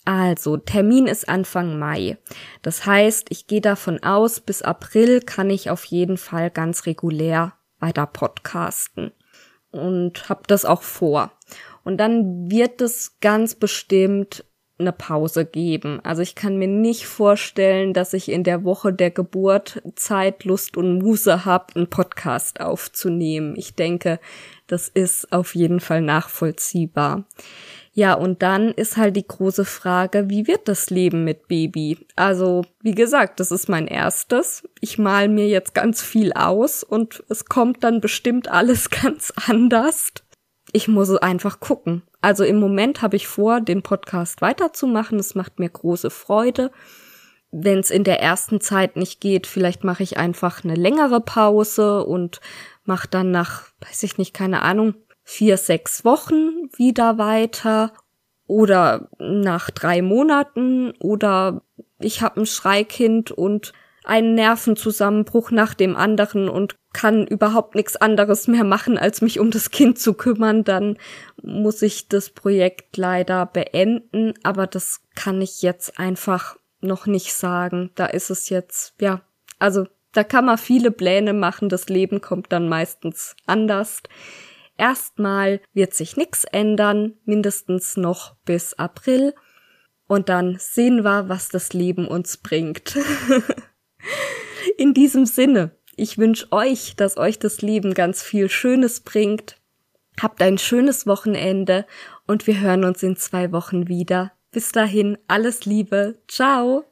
Also, Termin ist Anfang Mai. Das heißt, ich gehe davon aus, bis April kann ich auf jeden Fall ganz regulär weiter podcasten und habe das auch vor. Und dann wird es ganz bestimmt eine Pause geben. Also ich kann mir nicht vorstellen, dass ich in der Woche der Geburt Zeit, Lust und Muße habe, einen Podcast aufzunehmen. Ich denke, das ist auf jeden Fall nachvollziehbar. Ja, und dann ist halt die große Frage, wie wird das Leben mit Baby? Also, wie gesagt, das ist mein erstes. Ich mal mir jetzt ganz viel aus und es kommt dann bestimmt alles ganz anders. Ich muss einfach gucken. Also im Moment habe ich vor, den Podcast weiterzumachen. Es macht mir große Freude. Wenn es in der ersten Zeit nicht geht, vielleicht mache ich einfach eine längere Pause und mache dann nach, weiß ich nicht, keine Ahnung, vier, sechs Wochen wieder weiter oder nach drei Monaten oder ich habe ein Schreikind und einen Nervenzusammenbruch nach dem anderen und kann überhaupt nichts anderes mehr machen, als mich um das Kind zu kümmern, dann muss ich das Projekt leider beenden, aber das kann ich jetzt einfach noch nicht sagen. Da ist es jetzt, ja, also da kann man viele Pläne machen, das Leben kommt dann meistens anders. Erstmal wird sich nichts ändern, mindestens noch bis April. Und dann sehen wir, was das Leben uns bringt. In diesem Sinne, ich wünsche euch, dass euch das Leben ganz viel Schönes bringt. Habt ein schönes Wochenende und wir hören uns in zwei Wochen wieder. Bis dahin, alles Liebe. Ciao.